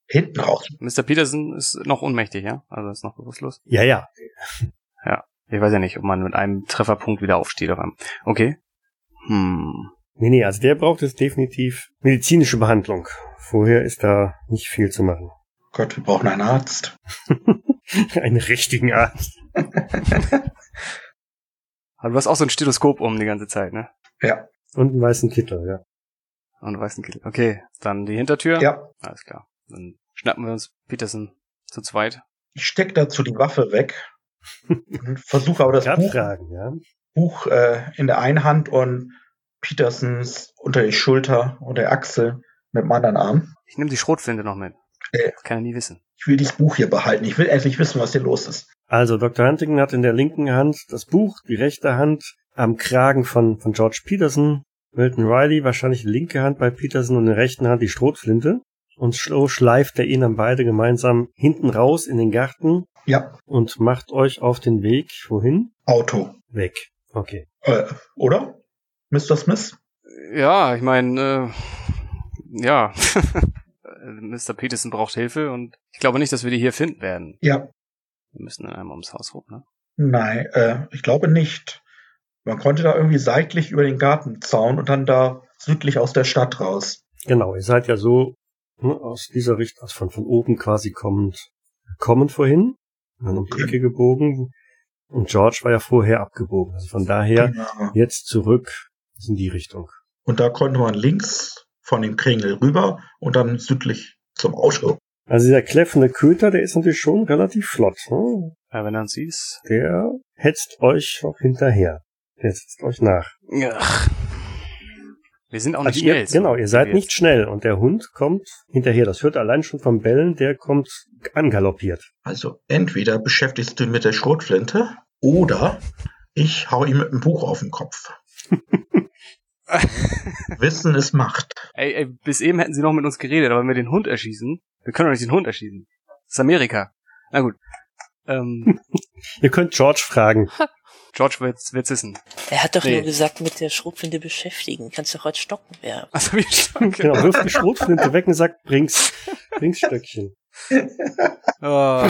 Speaker 5: Hinten raus.
Speaker 3: Mr. Peterson ist noch ohnmächtig, ja? Also ist noch bewusstlos.
Speaker 1: Ja, ja.
Speaker 3: Ich weiß ja nicht, ob man mit einem Trefferpunkt wieder aufsteht auf einem. Okay. Hm.
Speaker 1: Nee, nee, also der braucht jetzt definitiv medizinische Behandlung. Vorher ist da nicht viel zu machen.
Speaker 5: Gott, wir brauchen einen Arzt.
Speaker 1: Einen richtigen Arzt.
Speaker 3: Aber du hast auch so ein Stethoskop um die ganze Zeit, ne?
Speaker 5: Ja,
Speaker 1: Und einen weißen Kittel, ja.
Speaker 3: Und einen Kittel. Okay, dann die Hintertür.
Speaker 5: ja.
Speaker 3: Alles klar. Dann schnappen wir uns Peterson zu zweit.
Speaker 5: Ich steck dazu die Waffe weg und versuche aber das Buch,
Speaker 1: fragen, ja.
Speaker 5: Buch äh, in der einen Hand und Petersens unter die Schulter und der Achsel mit dem anderen Arm.
Speaker 3: Ich nehme die Schrotflinte noch mit.
Speaker 5: Äh.
Speaker 3: Das kann er nie wissen.
Speaker 5: Ich will dieses Buch hier behalten. Ich will endlich wissen, was hier los ist.
Speaker 1: Also Dr. Huntington hat in der linken Hand das Buch, die rechte Hand am Kragen von, von George Peterson, Milton Riley wahrscheinlich die linke Hand bei Peterson und in der rechten Hand die Schrotflinte. Und so schleift er ihn dann beide gemeinsam hinten raus in den Garten
Speaker 5: Ja,
Speaker 1: und macht euch auf den Weg, wohin?
Speaker 5: Auto.
Speaker 1: Weg. Okay.
Speaker 5: Äh, oder? Mr. Smith?
Speaker 3: Ja, ich meine, äh, ja. Mr. Peterson braucht Hilfe und ich glaube nicht, dass wir die hier finden werden.
Speaker 5: Ja.
Speaker 3: Wir müssen dann einmal ums Haus rum, ne?
Speaker 5: Nein, äh, ich glaube nicht. Man konnte da irgendwie seitlich über den Gartenzaun und dann da südlich aus der Stadt raus.
Speaker 1: Genau, ihr seid ja so ne, aus dieser Richtung, aus von, von oben quasi kommend, kommend vorhin, dann um die Ecke gebogen. Und George war ja vorher abgebogen. Also von daher
Speaker 5: Genau.
Speaker 1: jetzt zurück in die Richtung.
Speaker 5: Und da konnte man links von dem Kringel rüber und dann südlich zum Auto.
Speaker 1: Also dieser kläffende Köter, der ist natürlich schon relativ flott. Ne?
Speaker 3: Ja, wenn er uns siehst.
Speaker 1: Der hetzt euch noch hinterher. Der setzt euch nach.
Speaker 3: Ach. Wir sind auch nicht
Speaker 1: Also
Speaker 3: schnell.
Speaker 1: ihr, genau, ihr seid nicht schnell und der Hund kommt hinterher. Das hört allein schon vom Bellen, der kommt angaloppiert.
Speaker 5: Also entweder beschäftigst du ihn mit der Schrotflinte oder ich hau ihm mit dem Buch auf den Kopf. Wissen ist Macht.
Speaker 3: Ey, ey, bis eben hätten sie noch mit uns geredet, aber wenn wir den Hund erschießen, wir können doch nicht den Hund erschießen. Das ist Amerika. Na gut. Ähm,
Speaker 1: Ihr könnt George fragen.
Speaker 3: George wird's, wird's wissen.
Speaker 2: Er hat doch
Speaker 3: Nee.
Speaker 2: nur gesagt, mit der Schrotflinte beschäftigen. Kannst doch heute Stocken werfen.
Speaker 3: Also wie stark.
Speaker 1: Genau, wirft die Schrotflinte weg und sagt, bring's, bring's Stöckchen.
Speaker 3: Oh.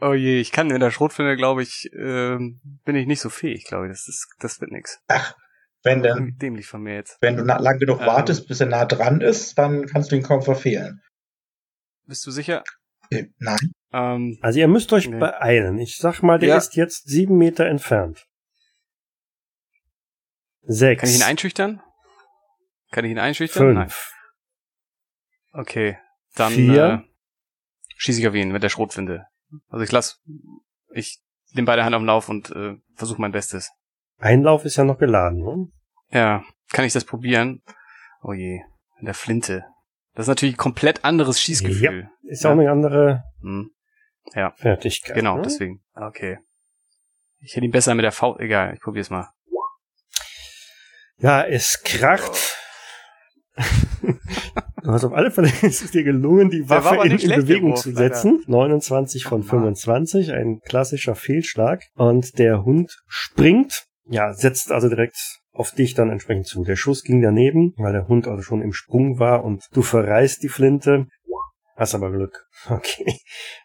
Speaker 3: oh je, ich kann in der Schrotflinte, glaube ich, ähm, bin ich nicht so fähig, glaube ich. Das ist, das wird nix.
Speaker 5: Wenn, denn,
Speaker 3: Dämlich von mir jetzt.
Speaker 5: wenn du lang genug
Speaker 3: Ähm.
Speaker 5: wartest, bis er nah dran ist, dann kannst du ihn kaum verfehlen.
Speaker 3: Bist du sicher?
Speaker 5: Äh, Nein.
Speaker 3: Ähm,
Speaker 1: Also ihr müsst euch
Speaker 3: Nee.
Speaker 1: beeilen. Ich sag mal, der
Speaker 3: Ja.
Speaker 1: ist jetzt sieben Meter entfernt. Sechs.
Speaker 3: kann ich ihn einschüchtern? Kann ich ihn einschüchtern? Nein.
Speaker 1: Fünf.
Speaker 3: Okay. Dann
Speaker 1: Vier.
Speaker 3: äh, schieße ich auf ihn mit der Schrotflinte. Also ich lass, ich nehme beide Hand am Lauf und äh, versuche mein Bestes.
Speaker 1: Einlauf ist ja noch geladen. Ne?
Speaker 3: Ja, kann ich das probieren? Oh je, in der Flinte. Das ist natürlich ein komplett anderes Schießgefühl.
Speaker 1: Ist
Speaker 3: Ja.
Speaker 1: auch eine andere
Speaker 3: Hm,
Speaker 1: Fertigkeit.
Speaker 3: genau,
Speaker 1: ne?
Speaker 3: deswegen. Okay. Ich hätte ihn besser mit der Faust. Egal, ich probier's mal.
Speaker 1: Ja, es kracht. Du hast auf alle Fälle, es ist dir gelungen, die Waffe in, in Bewegung
Speaker 3: geworfen,
Speaker 1: zu setzen. 29 von
Speaker 3: Ach, Mann.
Speaker 1: 25, ein klassischer Fehlschlag. Und der Hund springt, ja, setzt also direkt auf dich dann entsprechend zu. Der Schuss ging daneben, weil der Hund also schon im Sprung war und du verreißt die Flinte. Hast aber Glück. Okay.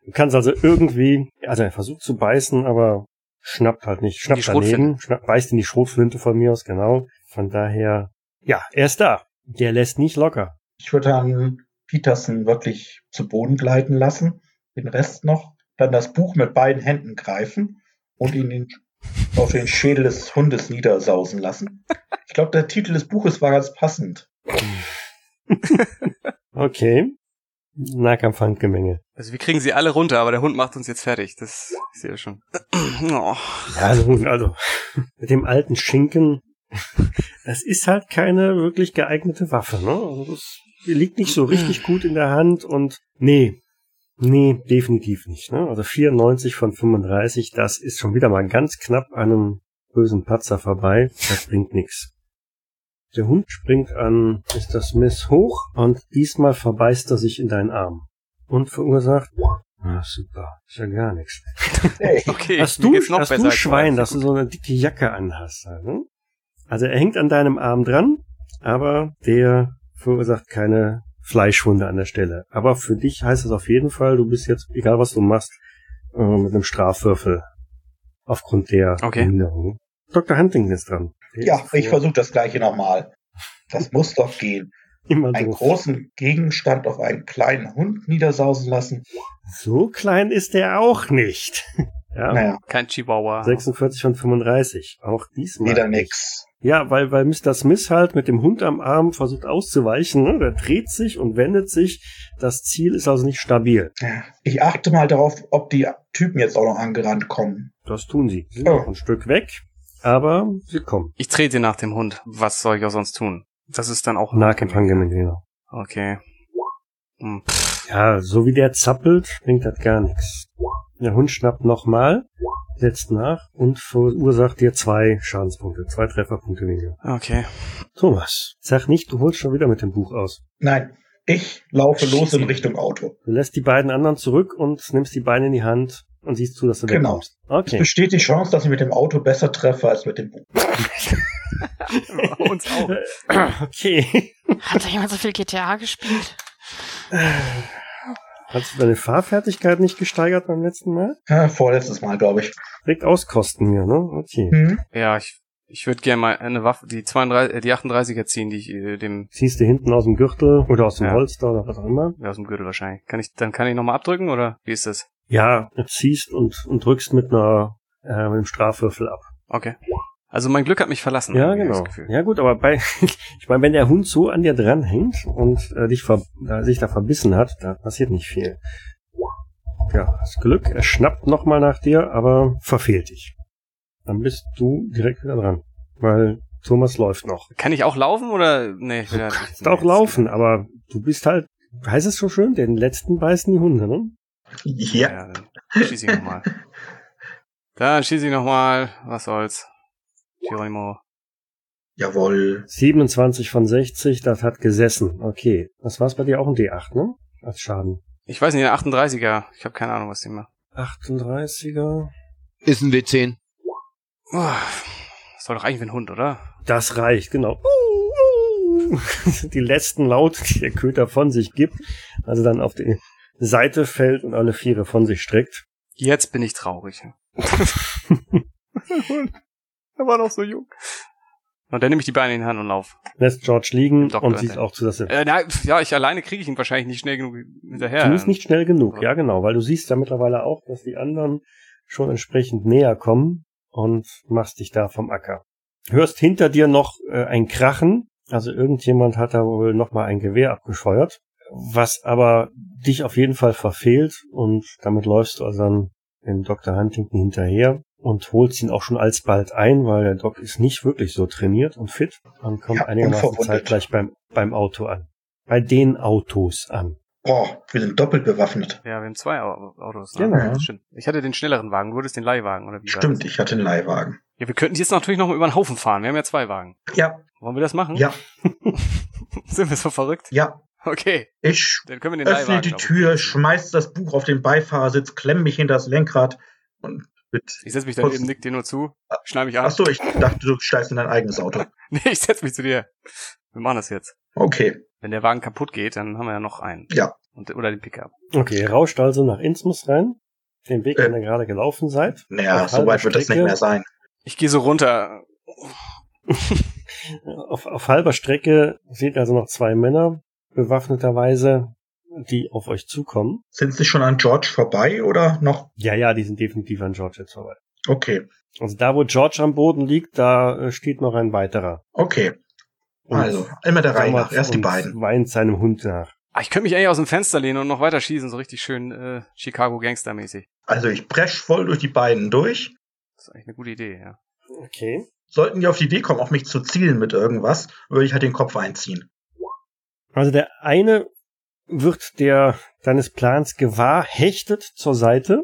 Speaker 1: Du kannst also irgendwie, also er versucht zu beißen, aber schnappt halt nicht. Schnappt daneben, schnapp, beißt in die Schrotflinte von mir aus, genau. Von daher, ja, er ist da. Der lässt nicht locker.
Speaker 5: Ich würde dann Peterson wirklich zu Boden gleiten lassen, den Rest noch, dann das Buch mit beiden Händen greifen und ihn in, auf den Schädel des Hundes niedersausen lassen. Ich glaube, der Titel des Buches war ganz passend.
Speaker 1: Okay. Nahkampfhandgemenge.
Speaker 3: Also wir kriegen sie alle runter, aber der Hund macht uns jetzt fertig. Das ich sehe schon. oh.
Speaker 1: Ja, nun, also mit dem alten Schinken, das ist halt keine wirklich geeignete Waffe, ne? Also das liegt nicht so richtig gut in der Hand und nee, nee, definitiv nicht, ne? Also 94 von 35, das ist schon wieder mal ganz knapp an einem bösen Patzer vorbei. Das bringt nix. Der Hund springt an Mr. Smith hoch und diesmal verbeißt er sich in deinen Arm und verursacht. Ah, super, ist ja gar nichts.
Speaker 5: Hey,
Speaker 3: Okay,
Speaker 1: Hast du,
Speaker 3: noch
Speaker 1: hast du Schwein, dass du so eine dicke Jacke anhast? Ne? Also er hängt an deinem Arm dran, aber der verursacht keine Fleischwunde an der Stelle. Aber für dich heißt es auf jeden Fall, du bist jetzt, egal was du machst, äh, mit einem Strafwürfel aufgrund der
Speaker 3: Okay.
Speaker 1: Behinderung. Dr. Huntington ist dran. Der
Speaker 5: ja,
Speaker 1: ist
Speaker 5: ich
Speaker 1: vor-
Speaker 5: versuche das gleiche nochmal. Das muss doch gehen.
Speaker 1: immer
Speaker 5: Einen
Speaker 1: so.
Speaker 5: großen Gegenstand auf einen kleinen Hund niedersausen lassen.
Speaker 1: So klein ist er auch nicht. ja,
Speaker 5: Naja,
Speaker 3: Kein Chihuahua.
Speaker 1: 46 von 35. Auch diesmal.
Speaker 5: wieder nix.
Speaker 1: Ja, weil, weil Mr. Smith halt mit dem Hund am Arm versucht auszuweichen. Ne? Der dreht sich und wendet sich. Das Ziel ist also nicht stabil.
Speaker 5: Ja. Ich achte mal darauf, ob die Typen jetzt auch noch angerannt kommen.
Speaker 1: Das tun sie. Sie sind
Speaker 5: Oh.
Speaker 1: noch ein Stück weg, aber sie kommen.
Speaker 3: Ich trete nach dem Hund. Was soll ich auch sonst tun? Das ist dann auch
Speaker 1: Nahkampfhandgemenge, genau.
Speaker 3: Okay. Hm.
Speaker 1: Ja, so wie der zappelt, bringt das gar nichts. Der Hund schnappt nochmal, setzt nach und verursacht dir zwei Schadenspunkte, zwei Trefferpunkte weniger.
Speaker 3: Okay.
Speaker 1: Thomas, sag nicht, du holst schon wieder mit dem Buch aus.
Speaker 5: Nein, ich laufe
Speaker 3: Schieß
Speaker 5: los in. Richtung Auto.
Speaker 1: Du lässt die beiden anderen zurück und nimmst die Beine in die Hand und siehst zu, dass du
Speaker 5: Genau.
Speaker 1: wegkommst. Okay.
Speaker 5: Besteht die Chance, dass ich mit dem Auto besser treffe als mit dem Buch.
Speaker 3: Uns auch.
Speaker 1: Okay.
Speaker 6: Hat da jemand so viel GTA gespielt?
Speaker 1: Hast du deine Fahrfertigkeit nicht gesteigert beim letzten Mal?
Speaker 5: Ja, vorletztes Mal, glaube ich.
Speaker 1: Direkt auskosten hier, ne? Okay.
Speaker 5: Hm?
Speaker 3: Ja, ich, ich würde gerne mal eine Waffe, die 32, äh, die 38er ziehen, die ich äh, dem,
Speaker 1: Ziehst du hinten aus dem Gürtel oder aus dem
Speaker 3: Ja.
Speaker 1: Holster oder was auch immer.
Speaker 3: ja, aus dem Gürtel wahrscheinlich. Kann ich, dann kann ich nochmal abdrücken oder wie ist das?
Speaker 1: Ja, du ziehst und, und drückst mit einer äh, mit dem Strafwürfel ab.
Speaker 3: Okay. Also mein Glück hat mich verlassen.
Speaker 1: Ja, genau.
Speaker 3: das.
Speaker 1: Ja gut, aber bei, ich meine, wenn der Hund so an dir dranhängt und äh, dich ver, äh, sich da verbissen hat, da passiert nicht viel. Ja, hast Glück, er schnappt nochmal nach dir, aber verfehlt dich. Dann bist du direkt wieder dran, weil Thomas läuft noch.
Speaker 3: Kann ich auch laufen oder? Nee, ich will
Speaker 1: Du
Speaker 3: ja
Speaker 1: kannst
Speaker 3: nee,
Speaker 1: auch laufen, aber du bist halt, heißt es so schön, den letzten beißen die Hunde, ne?
Speaker 5: Ja.
Speaker 3: Ja, dann schieße ich nochmal. Dann schieße ich nochmal. Was soll's? Geronimo.
Speaker 5: Jawohl.
Speaker 1: 27 von 60, das hat gesessen. Okay. Das war's bei dir auch ein D8, ne? Als Schaden.
Speaker 3: Ich weiß nicht, der 38er. Ich habe keine Ahnung, was die macht.
Speaker 1: 38er.
Speaker 4: Ist ein W10.
Speaker 3: Oh, das soll doch eigentlich wie ein Hund, oder?
Speaker 1: Das reicht, genau. Die letzten Laute, die der Köter von sich gibt, also dann auf die Seite fällt und alle Viere von sich streckt.
Speaker 3: Jetzt bin ich traurig. er war doch so jung. Und dann nehme ich die Beine in die Hand und lauf.
Speaker 1: Lässt George liegen und sieht auch zu, dass er
Speaker 3: Äh, na, ja, ich alleine kriege ich ihn wahrscheinlich nicht schnell genug hinterher.
Speaker 1: Zumindest nicht schnell genug, ja genau, weil du siehst ja mittlerweile auch, dass die anderen schon entsprechend näher kommen und machst dich da vom Acker. Hörst hinter dir noch äh, ein Krachen, also irgendjemand hat da wohl nochmal ein Gewehr abgefeuert, was aber dich auf jeden Fall verfehlt und damit läufst du also dann dem Dr. Huntington hinterher und holst ihn auch schon alsbald ein, weil der Doc ist nicht wirklich so trainiert und fit und kommt
Speaker 5: Ja,
Speaker 1: einigermaßen zeitgleich beim, beim Auto an. Bei den Autos an.
Speaker 5: Boah, wir sind doppelt bewaffnet.
Speaker 3: Ja, wir haben zwei Au- Autos. Ne?
Speaker 1: Genau.
Speaker 3: Ja, stimmt. Ich hatte den schnelleren Wagen, du hattest den Leihwagen, oder wie
Speaker 5: Stimmt, ich hatte einen Leihwagen.
Speaker 3: Ja, wir könnten jetzt natürlich noch mal über den Haufen fahren. Wir haben ja zwei Wagen.
Speaker 5: Ja,
Speaker 3: Wollen wir das machen?
Speaker 5: ja,
Speaker 3: Sind wir so verrückt?
Speaker 5: ja.
Speaker 3: Okay,
Speaker 5: Ich
Speaker 3: dann können wir den
Speaker 5: öffne
Speaker 3: Leihwagen.
Speaker 5: die Tür, schmeiß das Buch auf den Beifahrersitz, klemm mich hinter das Lenkrad und mit.
Speaker 3: Ich setz mich daneben, nick dir nur zu, schnall mich an.
Speaker 5: Achso, ich dachte, du steigst in dein eigenes Auto.
Speaker 3: Nee, ich setz mich zu dir. Wir machen das jetzt.
Speaker 5: Okay,
Speaker 3: Wenn der Wagen kaputt geht, dann haben wir ja noch einen.
Speaker 5: ja.
Speaker 3: Und, oder den Pickup.
Speaker 1: Okay, rauscht also nach Innsmus rein, den Weg, den
Speaker 5: Äh.
Speaker 1: ihr gerade gelaufen seid.
Speaker 5: Naja, so weit wird das nicht
Speaker 1: Strecke.
Speaker 5: mehr sein.
Speaker 3: Ich gehe so runter.
Speaker 1: Auf, auf halber Strecke seht ihr also noch zwei Männer, bewaffneterweise, die auf euch zukommen.
Speaker 5: Sind sie schon an George vorbei oder noch?
Speaker 1: Ja, ja, die sind definitiv an George jetzt vorbei.
Speaker 5: Okay,
Speaker 1: Also da, wo George am Boden liegt, da äh, steht noch ein weiterer.
Speaker 5: okay.
Speaker 1: Und
Speaker 5: Also, immer der Reihe nach. Erst die beiden.
Speaker 1: weint seinem Hund nach.
Speaker 3: Ah, ich könnte mich eigentlich aus dem Fenster lehnen und noch weiter schießen, so richtig schön äh, Chicago Gangster-mäßig.
Speaker 5: Also, ich presch voll durch die beiden durch.
Speaker 3: Das ist eigentlich eine gute Idee, ja.
Speaker 1: Okay.
Speaker 5: Sollten die auf die Idee kommen, auf mich zu zielen mit irgendwas, würde ich halt den Kopf einziehen.
Speaker 1: Also der eine wird der deines Plans gewahr, hechtet zur Seite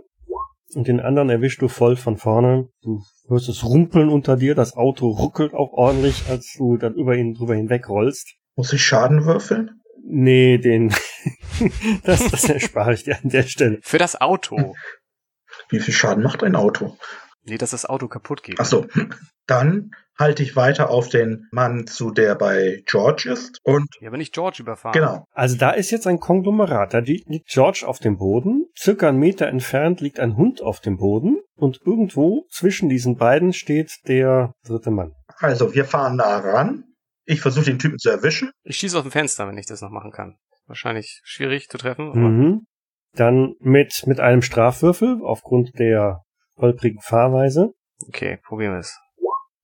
Speaker 1: und den anderen erwischst du voll von vorne. Du hörst es rumpeln unter dir, das Auto ruckelt auch ordentlich, als du dann über ihn drüber hinweg rollst.
Speaker 5: Muss ich Schaden würfeln?
Speaker 1: Nee, den das, das erspare ich dir an der Stelle.
Speaker 3: Für das Auto.
Speaker 5: Wie viel Schaden macht ein Auto?
Speaker 3: Nee, dass das Auto kaputt geht.
Speaker 5: Ach so. Dann halte ich weiter auf den Mann zu, der bei George ist. Und
Speaker 3: Ja, aber nicht George überfahren.
Speaker 5: genau.
Speaker 1: Also da ist jetzt ein Konglomerat. Da liegt George auf dem Boden. Circa einen Meter entfernt liegt ein Hund auf dem Boden. Und irgendwo zwischen diesen beiden steht der dritte Mann.
Speaker 5: Also, wir fahren nah ran. Ich versuche den Typen zu erwischen.
Speaker 3: Ich schieße aus dem Fenster, wenn ich das noch machen kann. Wahrscheinlich schwierig zu treffen, aber
Speaker 1: Mhm. Dann mit, mit einem Strafwürfel aufgrund der holprigen Fahrweise.
Speaker 3: okay, probieren wir es.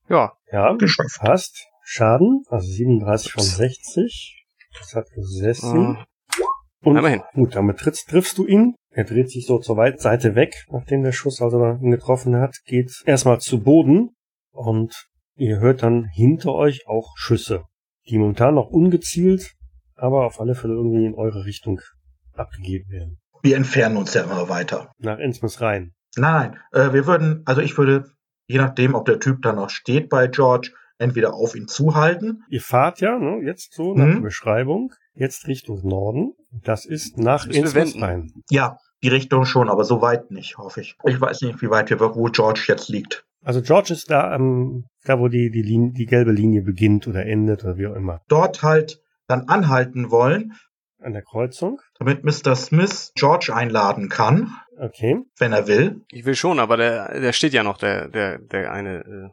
Speaker 3: Ja,
Speaker 1: Ja,
Speaker 5: Geschafft.
Speaker 1: passt. Schaden, also 37 von
Speaker 3: Ups.
Speaker 1: 60. Das hat gesessen.
Speaker 3: äh,
Speaker 1: Und
Speaker 3: immerhin.
Speaker 1: gut, damit triffst, triffst du ihn. Er dreht sich so zur Weit- Seite weg, nachdem der Schuss also ihn getroffen hat, geht erstmal zu Boden und ihr hört dann hinter euch auch Schüsse, die momentan noch ungezielt, aber auf alle Fälle irgendwie in eure Richtung abgegeben werden.
Speaker 5: Wir entfernen uns ja immer weiter.
Speaker 1: Nach Innsmouth rein.
Speaker 5: Nein, nein. Äh, wir würden, also ich würde, je nachdem, ob der Typ da noch steht bei George, entweder auf ihn zuhalten.
Speaker 1: Ihr fahrt ja, ne, jetzt so nach
Speaker 5: Mhm.
Speaker 1: der Beschreibung, jetzt Richtung Norden. Das ist nach rein.
Speaker 5: Ja, die Richtung schon, aber so weit nicht, hoffe ich. Ich weiß nicht, wie weit wir, wo George jetzt liegt.
Speaker 1: Also George ist da, ähm, da wo die, die, Linie, die gelbe Linie beginnt oder endet oder wie auch immer.
Speaker 5: Dort halt dann anhalten wollen,
Speaker 1: An der Kreuzung.
Speaker 5: damit Mr. Smith George einladen kann,
Speaker 1: Okay.
Speaker 5: wenn er will.
Speaker 3: Ich will schon, aber der, der steht ja noch, der, der, der eine äh,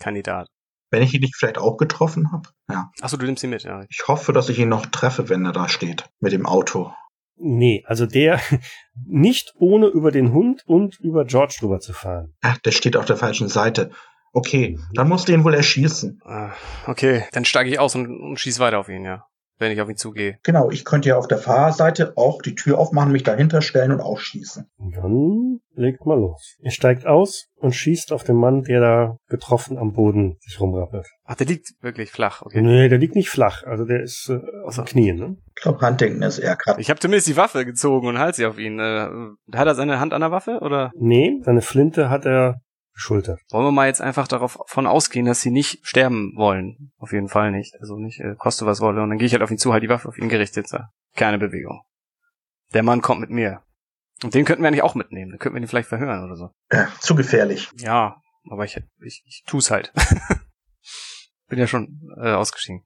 Speaker 3: Kandidat.
Speaker 5: Wenn ich ihn nicht vielleicht auch getroffen habe. Ja.
Speaker 3: Achso, du nimmst ihn mit, ja.
Speaker 5: Ich hoffe, dass ich ihn noch treffe, wenn er da steht. Mit dem Auto.
Speaker 1: Nee, also der nicht ohne über den Hund und über George drüber zu fahren.
Speaker 5: Ach, der steht auf der falschen Seite. Okay, dann musst du ihn wohl erschießen.
Speaker 3: Ah, Okay, dann steige ich aus und, und schieß weiter auf ihn, ja. Wenn ich auf ihn zugehe.
Speaker 5: Genau, ich könnte ja auf der Fahrerseite auch die Tür aufmachen, mich dahinter stellen und auch schießen.
Speaker 1: Dann legt mal los. Ihr steigt aus und schießt auf den Mann, der da getroffen am Boden sich rumrappelt.
Speaker 3: Ach, der liegt wirklich flach, okay.
Speaker 1: Nee, der liegt nicht flach, also der ist äh, auf den Knien, ne?
Speaker 5: Ich glaube, Huntington ist eher gerade.
Speaker 3: Ich habe zumindest die Waffe gezogen und halte sie auf ihn. Äh, hat er seine Hand an der Waffe oder?
Speaker 1: Nee, seine Flinte hat er geschultert.
Speaker 3: Wollen wir mal jetzt einfach darauf von ausgehen, dass sie nicht sterben wollen? Auf jeden Fall nicht. Also nicht, äh, koste was wolle. Und dann gehe ich halt auf ihn zu, halt die Waffe auf ihn gerichtet. So. Keine Bewegung. Der Mann kommt mit mir. Und den könnten wir eigentlich auch mitnehmen. Dann könnten wir ihn vielleicht verhören oder so.
Speaker 5: Ja, zu gefährlich.
Speaker 3: Ja, aber ich, ich, ich tu's halt. Bin ja schon äh, ausgestiegen.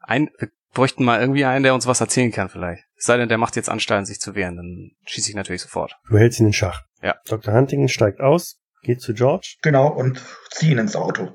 Speaker 3: Ein, wir bräuchten mal irgendwie einen, der uns was erzählen kann vielleicht. Es sei denn, der macht jetzt Anstalten, sich zu wehren. Dann schieße ich natürlich sofort.
Speaker 1: Du hältst ihn in Schach.
Speaker 3: Ja.
Speaker 1: Dr. Huntington steigt aus, geht zu George.
Speaker 5: Genau, und zieh ihn ins Auto.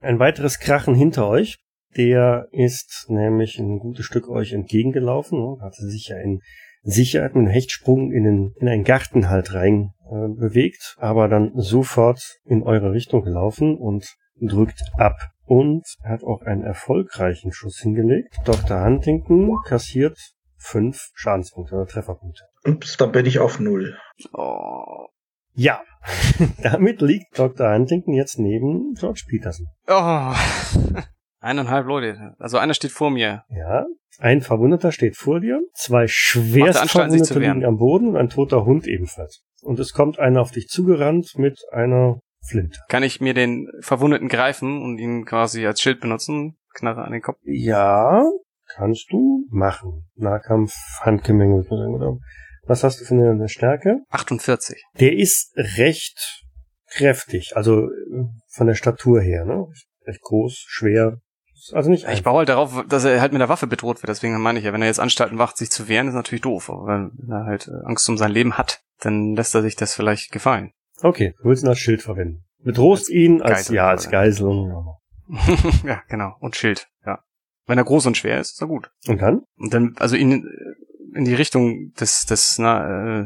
Speaker 1: Ein weiteres Krachen hinter euch. Der ist nämlich ein gutes Stück euch entgegengelaufen, ne, hatte sich ja in Sicherheit mit einem Hechtsprung in, den, in einen Garten halt rein äh, bewegt, aber dann sofort in eure Richtung gelaufen und drückt ab. Und hat auch einen erfolgreichen Schuss hingelegt. Dr. Huntington kassiert fünf Schadenspunkte oder Trefferpunkte.
Speaker 5: Ups, da bin ich auf Null.
Speaker 3: Oh.
Speaker 1: Ja, damit liegt Dr. Huntington jetzt neben George Peterson.
Speaker 3: oh. Eineinhalb Leute. Also einer steht vor mir.
Speaker 1: Ja, ein Verwundeter steht vor dir, zwei
Speaker 3: Macht
Speaker 1: schwerst
Speaker 3: er Anstalten, sich zu
Speaker 1: Verwundete liegen am Boden und ein toter Hund ebenfalls. Und es kommt einer auf dich zugerannt mit einer Flinte.
Speaker 3: Kann ich mir den Verwundeten greifen und ihn quasi als Schild benutzen? Knarre an den Kopf.
Speaker 1: Ja, kannst du machen. Nahkampf, Handgemenge, würde ich sagen, oder? Was hast du für eine, Stärke?
Speaker 3: 48.
Speaker 1: Der ist recht kräftig, also äh, von der Statur her, ne? Recht groß, schwer. Also nicht
Speaker 3: Ich baue halt darauf, dass er halt mit der Waffe bedroht wird. Deswegen meine ich ja, wenn er jetzt Anstalten wacht, sich zu wehren, ist natürlich doof. Aber wenn er halt äh, Angst um sein Leben hat, dann lässt er sich das vielleicht gefallen.
Speaker 1: Okay, du willst ihn als Schild verwenden. Bedrohst ihn als,
Speaker 3: Geisel
Speaker 1: ja, als. Geiselung. ja.
Speaker 3: ja, genau. Und Schild, ja. Wenn er groß und schwer ist, ist er gut.
Speaker 1: Und dann?
Speaker 3: Und dann, also ihn äh, in die Richtung des, des na, äh,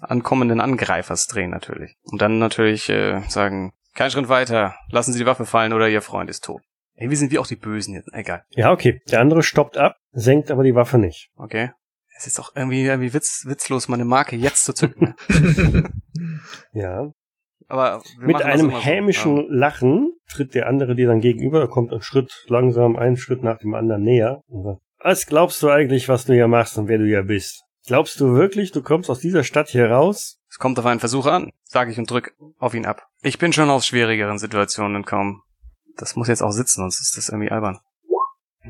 Speaker 3: ankommenden Angreifers drehen natürlich. Und dann natürlich äh, sagen, kein Schritt weiter, lassen Sie die Waffe fallen oder Ihr Freund ist tot. Irgendwie sind wir auch die Bösen jetzt. Egal.
Speaker 1: Ja, okay. Der andere stoppt ab, senkt aber die Waffe nicht.
Speaker 3: Okay. Es ist auch irgendwie, irgendwie witz, witzlos, meine Marke jetzt zu zücken. ne?
Speaker 1: Ja.
Speaker 3: Aber wir
Speaker 1: Mit einem
Speaker 3: immer so.
Speaker 1: hämischen
Speaker 3: Ja.
Speaker 1: Lachen tritt der andere dir dann gegenüber, er kommt einen Schritt langsam, einen Schritt nach dem anderen näher. Und sagt, Was glaubst du eigentlich, was du hier machst und wer du hier bist? Glaubst du wirklich, du kommst aus dieser Stadt hier raus?
Speaker 3: Es kommt auf einen Versuch an, sage ich und drück auf ihn ab. Ich bin schon aus schwierigeren Situationen entkommen. Das muss jetzt auch sitzen, sonst ist das irgendwie albern.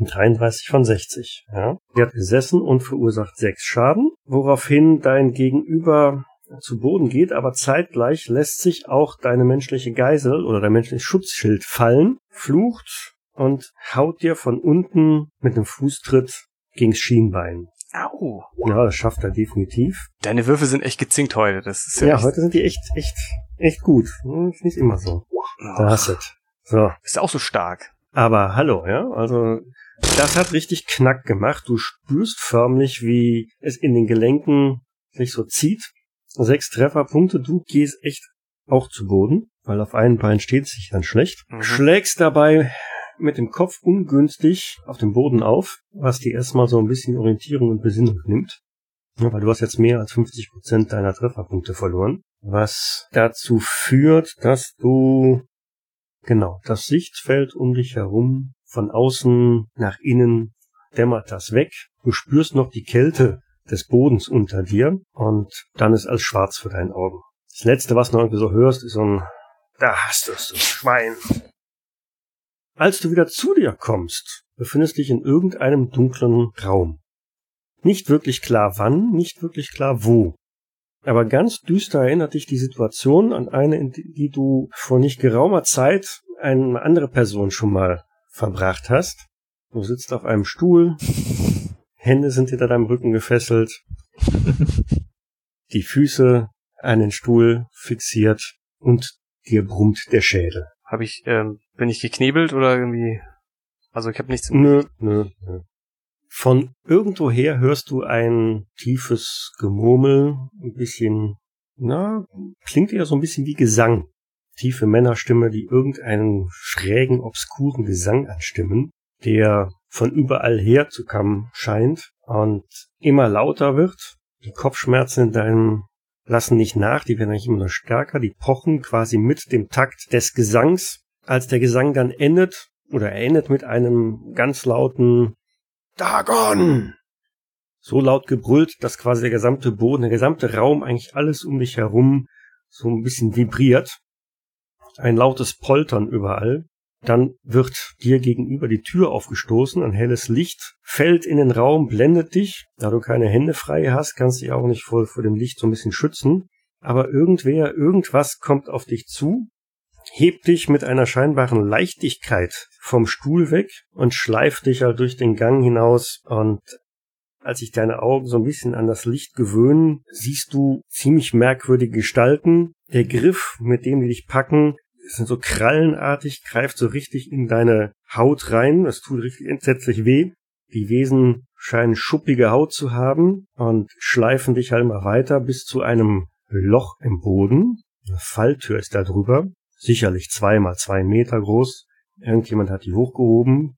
Speaker 1: 33 von 60. Ja. Der hat gesessen und verursacht sechs Schaden, woraufhin dein Gegenüber zu Boden geht, aber zeitgleich lässt sich auch deine menschliche Geisel oder dein menschliches Schutzschild fallen, flucht und haut dir von unten mit einem Fußtritt gegens Schienbein.
Speaker 3: Au.
Speaker 1: Ja, das schafft er definitiv.
Speaker 3: Deine Würfe sind echt gezinkt heute. Das ist ja,
Speaker 1: Ja, heute sind die echt, echt, echt gut. Hm, Ist nicht immer so. Da hast du's. So.
Speaker 3: Ist auch so stark.
Speaker 1: Aber hallo, ja, also das hat richtig Knack gemacht. Du spürst förmlich, wie es in den Gelenken sich so zieht. Sechs Trefferpunkte, du gehst echt auch zu Boden, weil auf einem Bein steht sich dann schlecht.
Speaker 3: Mhm.
Speaker 1: Schlägst dabei mit dem Kopf ungünstig auf den Boden auf, was dir erstmal so ein bisschen Orientierung und Besinnung nimmt. Ja, weil du hast jetzt mehr als 50 Prozent deiner Trefferpunkte verloren. Was dazu führt, dass du Genau, das Sichtfeld um dich herum, von außen nach innen dämmert das weg. Du spürst noch die Kälte des Bodens unter dir und dann ist alles schwarz für deinen Augen. Das letzte, was du irgendwie so hörst, ist so ein Da hast du es, du Schwein. Als du wieder zu dir kommst, befindest dich in irgendeinem dunklen Raum. Nicht wirklich klar wann, nicht wirklich klar wo. Aber ganz düster erinnert dich die Situation an eine, in die die du vor nicht geraumer Zeit eine andere Person schon mal verbracht hast. Du sitzt auf einem Stuhl, Hände sind hinter deinem Rücken gefesselt, die Füße an den Stuhl fixiert und dir brummt der Schädel.
Speaker 3: Habe ich, ähm, bin ich geknebelt oder irgendwie? Also ich habe nichts
Speaker 1: Nö, nö, nö. Von irgendwoher hörst du ein tiefes Gemurmel, ein bisschen, na, klingt eher so ein bisschen wie Gesang. Tiefe Männerstimme, die irgendeinen schrägen, obskuren Gesang anstimmen, der von überall her zu kommen scheint und immer lauter wird. Die Kopfschmerzen in deinem lassen nicht nach, die werden eigentlich immer noch stärker, die pochen quasi mit dem Takt des Gesangs. Als der Gesang dann endet, oder er endet mit einem ganz lauten Dagon! So laut gebrüllt, dass quasi der gesamte Boden, der gesamte Raum, eigentlich alles um dich herum so ein bisschen vibriert. Ein lautes Poltern überall. Dann wird dir gegenüber die Tür aufgestoßen, ein helles Licht fällt in den Raum, blendet dich. Da du keine Hände frei hast, kannst du dich auch nicht vor, vor dem Licht so ein bisschen schützen. Aber irgendwer, irgendwas kommt auf dich zu, hebt dich mit einer scheinbaren Leichtigkeit vom Stuhl weg und schleift dich halt durch den Gang hinaus und als sich deine Augen so ein bisschen an das Licht gewöhnen, siehst du ziemlich merkwürdige Gestalten. Der Griff, mit dem die dich packen, sind so krallenartig, greift so richtig in deine Haut rein. Das tut richtig entsetzlich weh. Die Wesen scheinen schuppige Haut zu haben und schleifen dich halt immer weiter bis zu einem Loch im Boden. Eine Falltür ist da drüber. Sicherlich zwei mal zwei Meter groß. Irgendjemand hat die hochgehoben.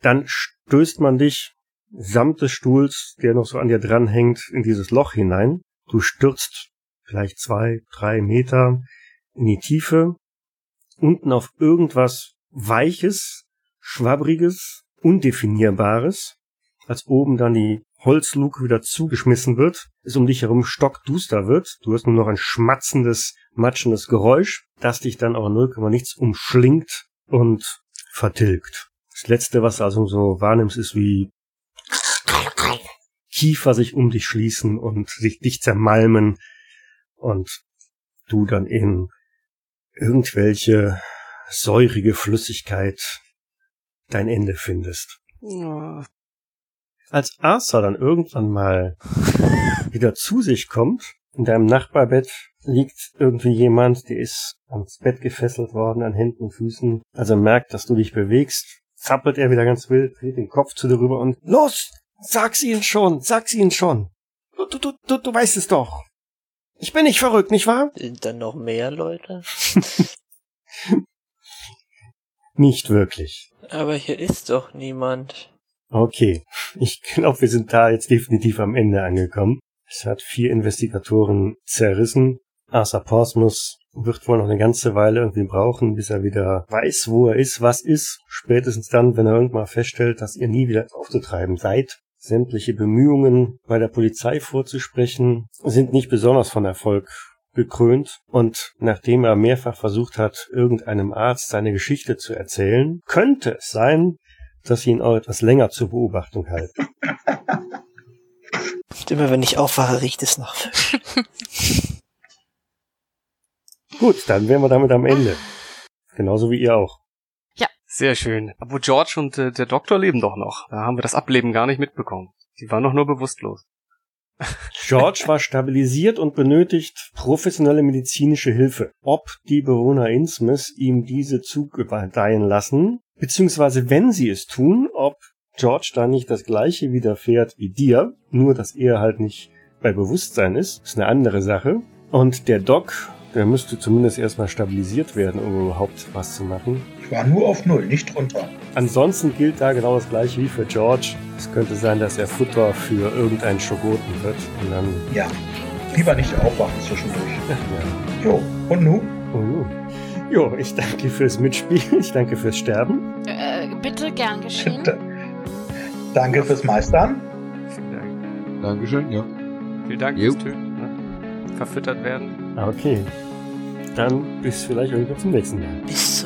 Speaker 1: Dann stößt man dich samt des Stuhls, der noch so an dir dranhängt, in dieses Loch hinein. Du stürzt vielleicht zwei, drei Meter in die Tiefe, unten auf irgendwas Weiches, Schwabbriges, Undefinierbares, als oben dann die Holzluke wieder zugeschmissen wird, es um dich herum stockduster wird, du hast nur noch ein schmatzendes, matschendes Geräusch, das dich dann auch 0, nichts umschlingt und vertilgt. Das letzte, was du also so wahrnimmst, ist wie Kiefer sich um dich schließen und sich dich zermalmen und du dann in irgendwelche säurige Flüssigkeit dein Ende findest.
Speaker 3: Ja.
Speaker 1: Als Arthur dann irgendwann mal wieder zu sich kommt, in deinem Nachbarbett liegt irgendwie jemand, der ist ans Bett gefesselt worden, an Händen und Füßen. Also merkt, dass du dich bewegst, zappelt er wieder ganz wild, dreht den Kopf zu dir rüber und Los! Sag's ihnen schon, sag's ihnen schon. Du, du, du, du weißt es doch. Ich bin nicht verrückt, nicht wahr?
Speaker 2: Sind dann noch mehr Leute?
Speaker 1: Nicht wirklich.
Speaker 2: Aber hier ist doch niemand.
Speaker 1: Okay, ich glaube, wir sind da jetzt definitiv am Ende angekommen. Es hat vier Investigatoren zerrissen. Arthur Portsmouth wird wohl noch eine ganze Weile irgendwie brauchen, bis er wieder weiß, wo er ist, was ist. Spätestens dann, wenn er irgendwann feststellt, dass ihr nie wieder aufzutreiben seid. Sämtliche Bemühungen bei der Polizei vorzusprechen sind nicht besonders von Erfolg gekrönt und nachdem er mehrfach versucht hat, irgendeinem Arzt seine Geschichte zu erzählen, könnte es sein, dass sie ihn auch etwas länger zur Beobachtung halten.
Speaker 2: Und immer wenn ich aufwache, riecht es nach Fisch.
Speaker 1: Gut, dann wären wir damit am Ende. Genauso wie ihr auch.
Speaker 3: Sehr schön. Aber George und äh, der Doktor leben doch noch. Da haben wir das Ableben gar nicht mitbekommen. Die waren doch nur bewusstlos.
Speaker 1: George war stabilisiert und benötigt professionelle medizinische Hilfe. Ob die Bewohner Innsmouth ihm diese zugedeihen lassen, beziehungsweise wenn sie es tun, ob George da nicht das gleiche widerfährt wie dir, nur dass er halt nicht bei Bewusstsein ist, ist eine andere Sache. Und der Doc, der müsste zumindest erstmal stabilisiert werden, um überhaupt was zu machen.
Speaker 5: Ich war nur auf Null, nicht drunter.
Speaker 1: Ansonsten gilt da genau das gleiche wie für George. Es könnte sein, dass er Futter für irgendeinen Schogoten wird. Und dann.
Speaker 5: Ja. Lieber nicht aufwachen zwischendurch.
Speaker 1: Ja.
Speaker 5: Jo, und nun?
Speaker 1: Oh, jo, ich danke fürs Mitspielen. Ich danke fürs Sterben.
Speaker 6: Äh, bitte gern geschehen.
Speaker 5: Danke fürs Meistern.
Speaker 3: Vielen Dank.
Speaker 4: Dankeschön, ja.
Speaker 3: Vielen Dank
Speaker 4: Jo.
Speaker 3: fürs Töten. Ne? Verfüttert werden.
Speaker 1: Okay. Dann bis vielleicht irgendwann zum nächsten Mal.
Speaker 2: Bis zum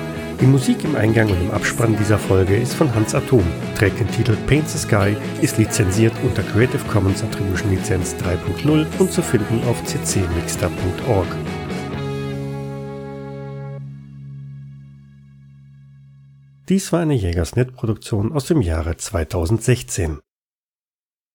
Speaker 1: Die Musik im Eingang und im Abspann dieser Folge ist von Hans Atom, trägt den Titel Paint the Sky, ist lizenziert unter Creative Commons Attribution Lizenz 3.0 und zu finden auf ccmixter.org. Dies war eine Jägersnet-Produktion aus dem Jahre 2016.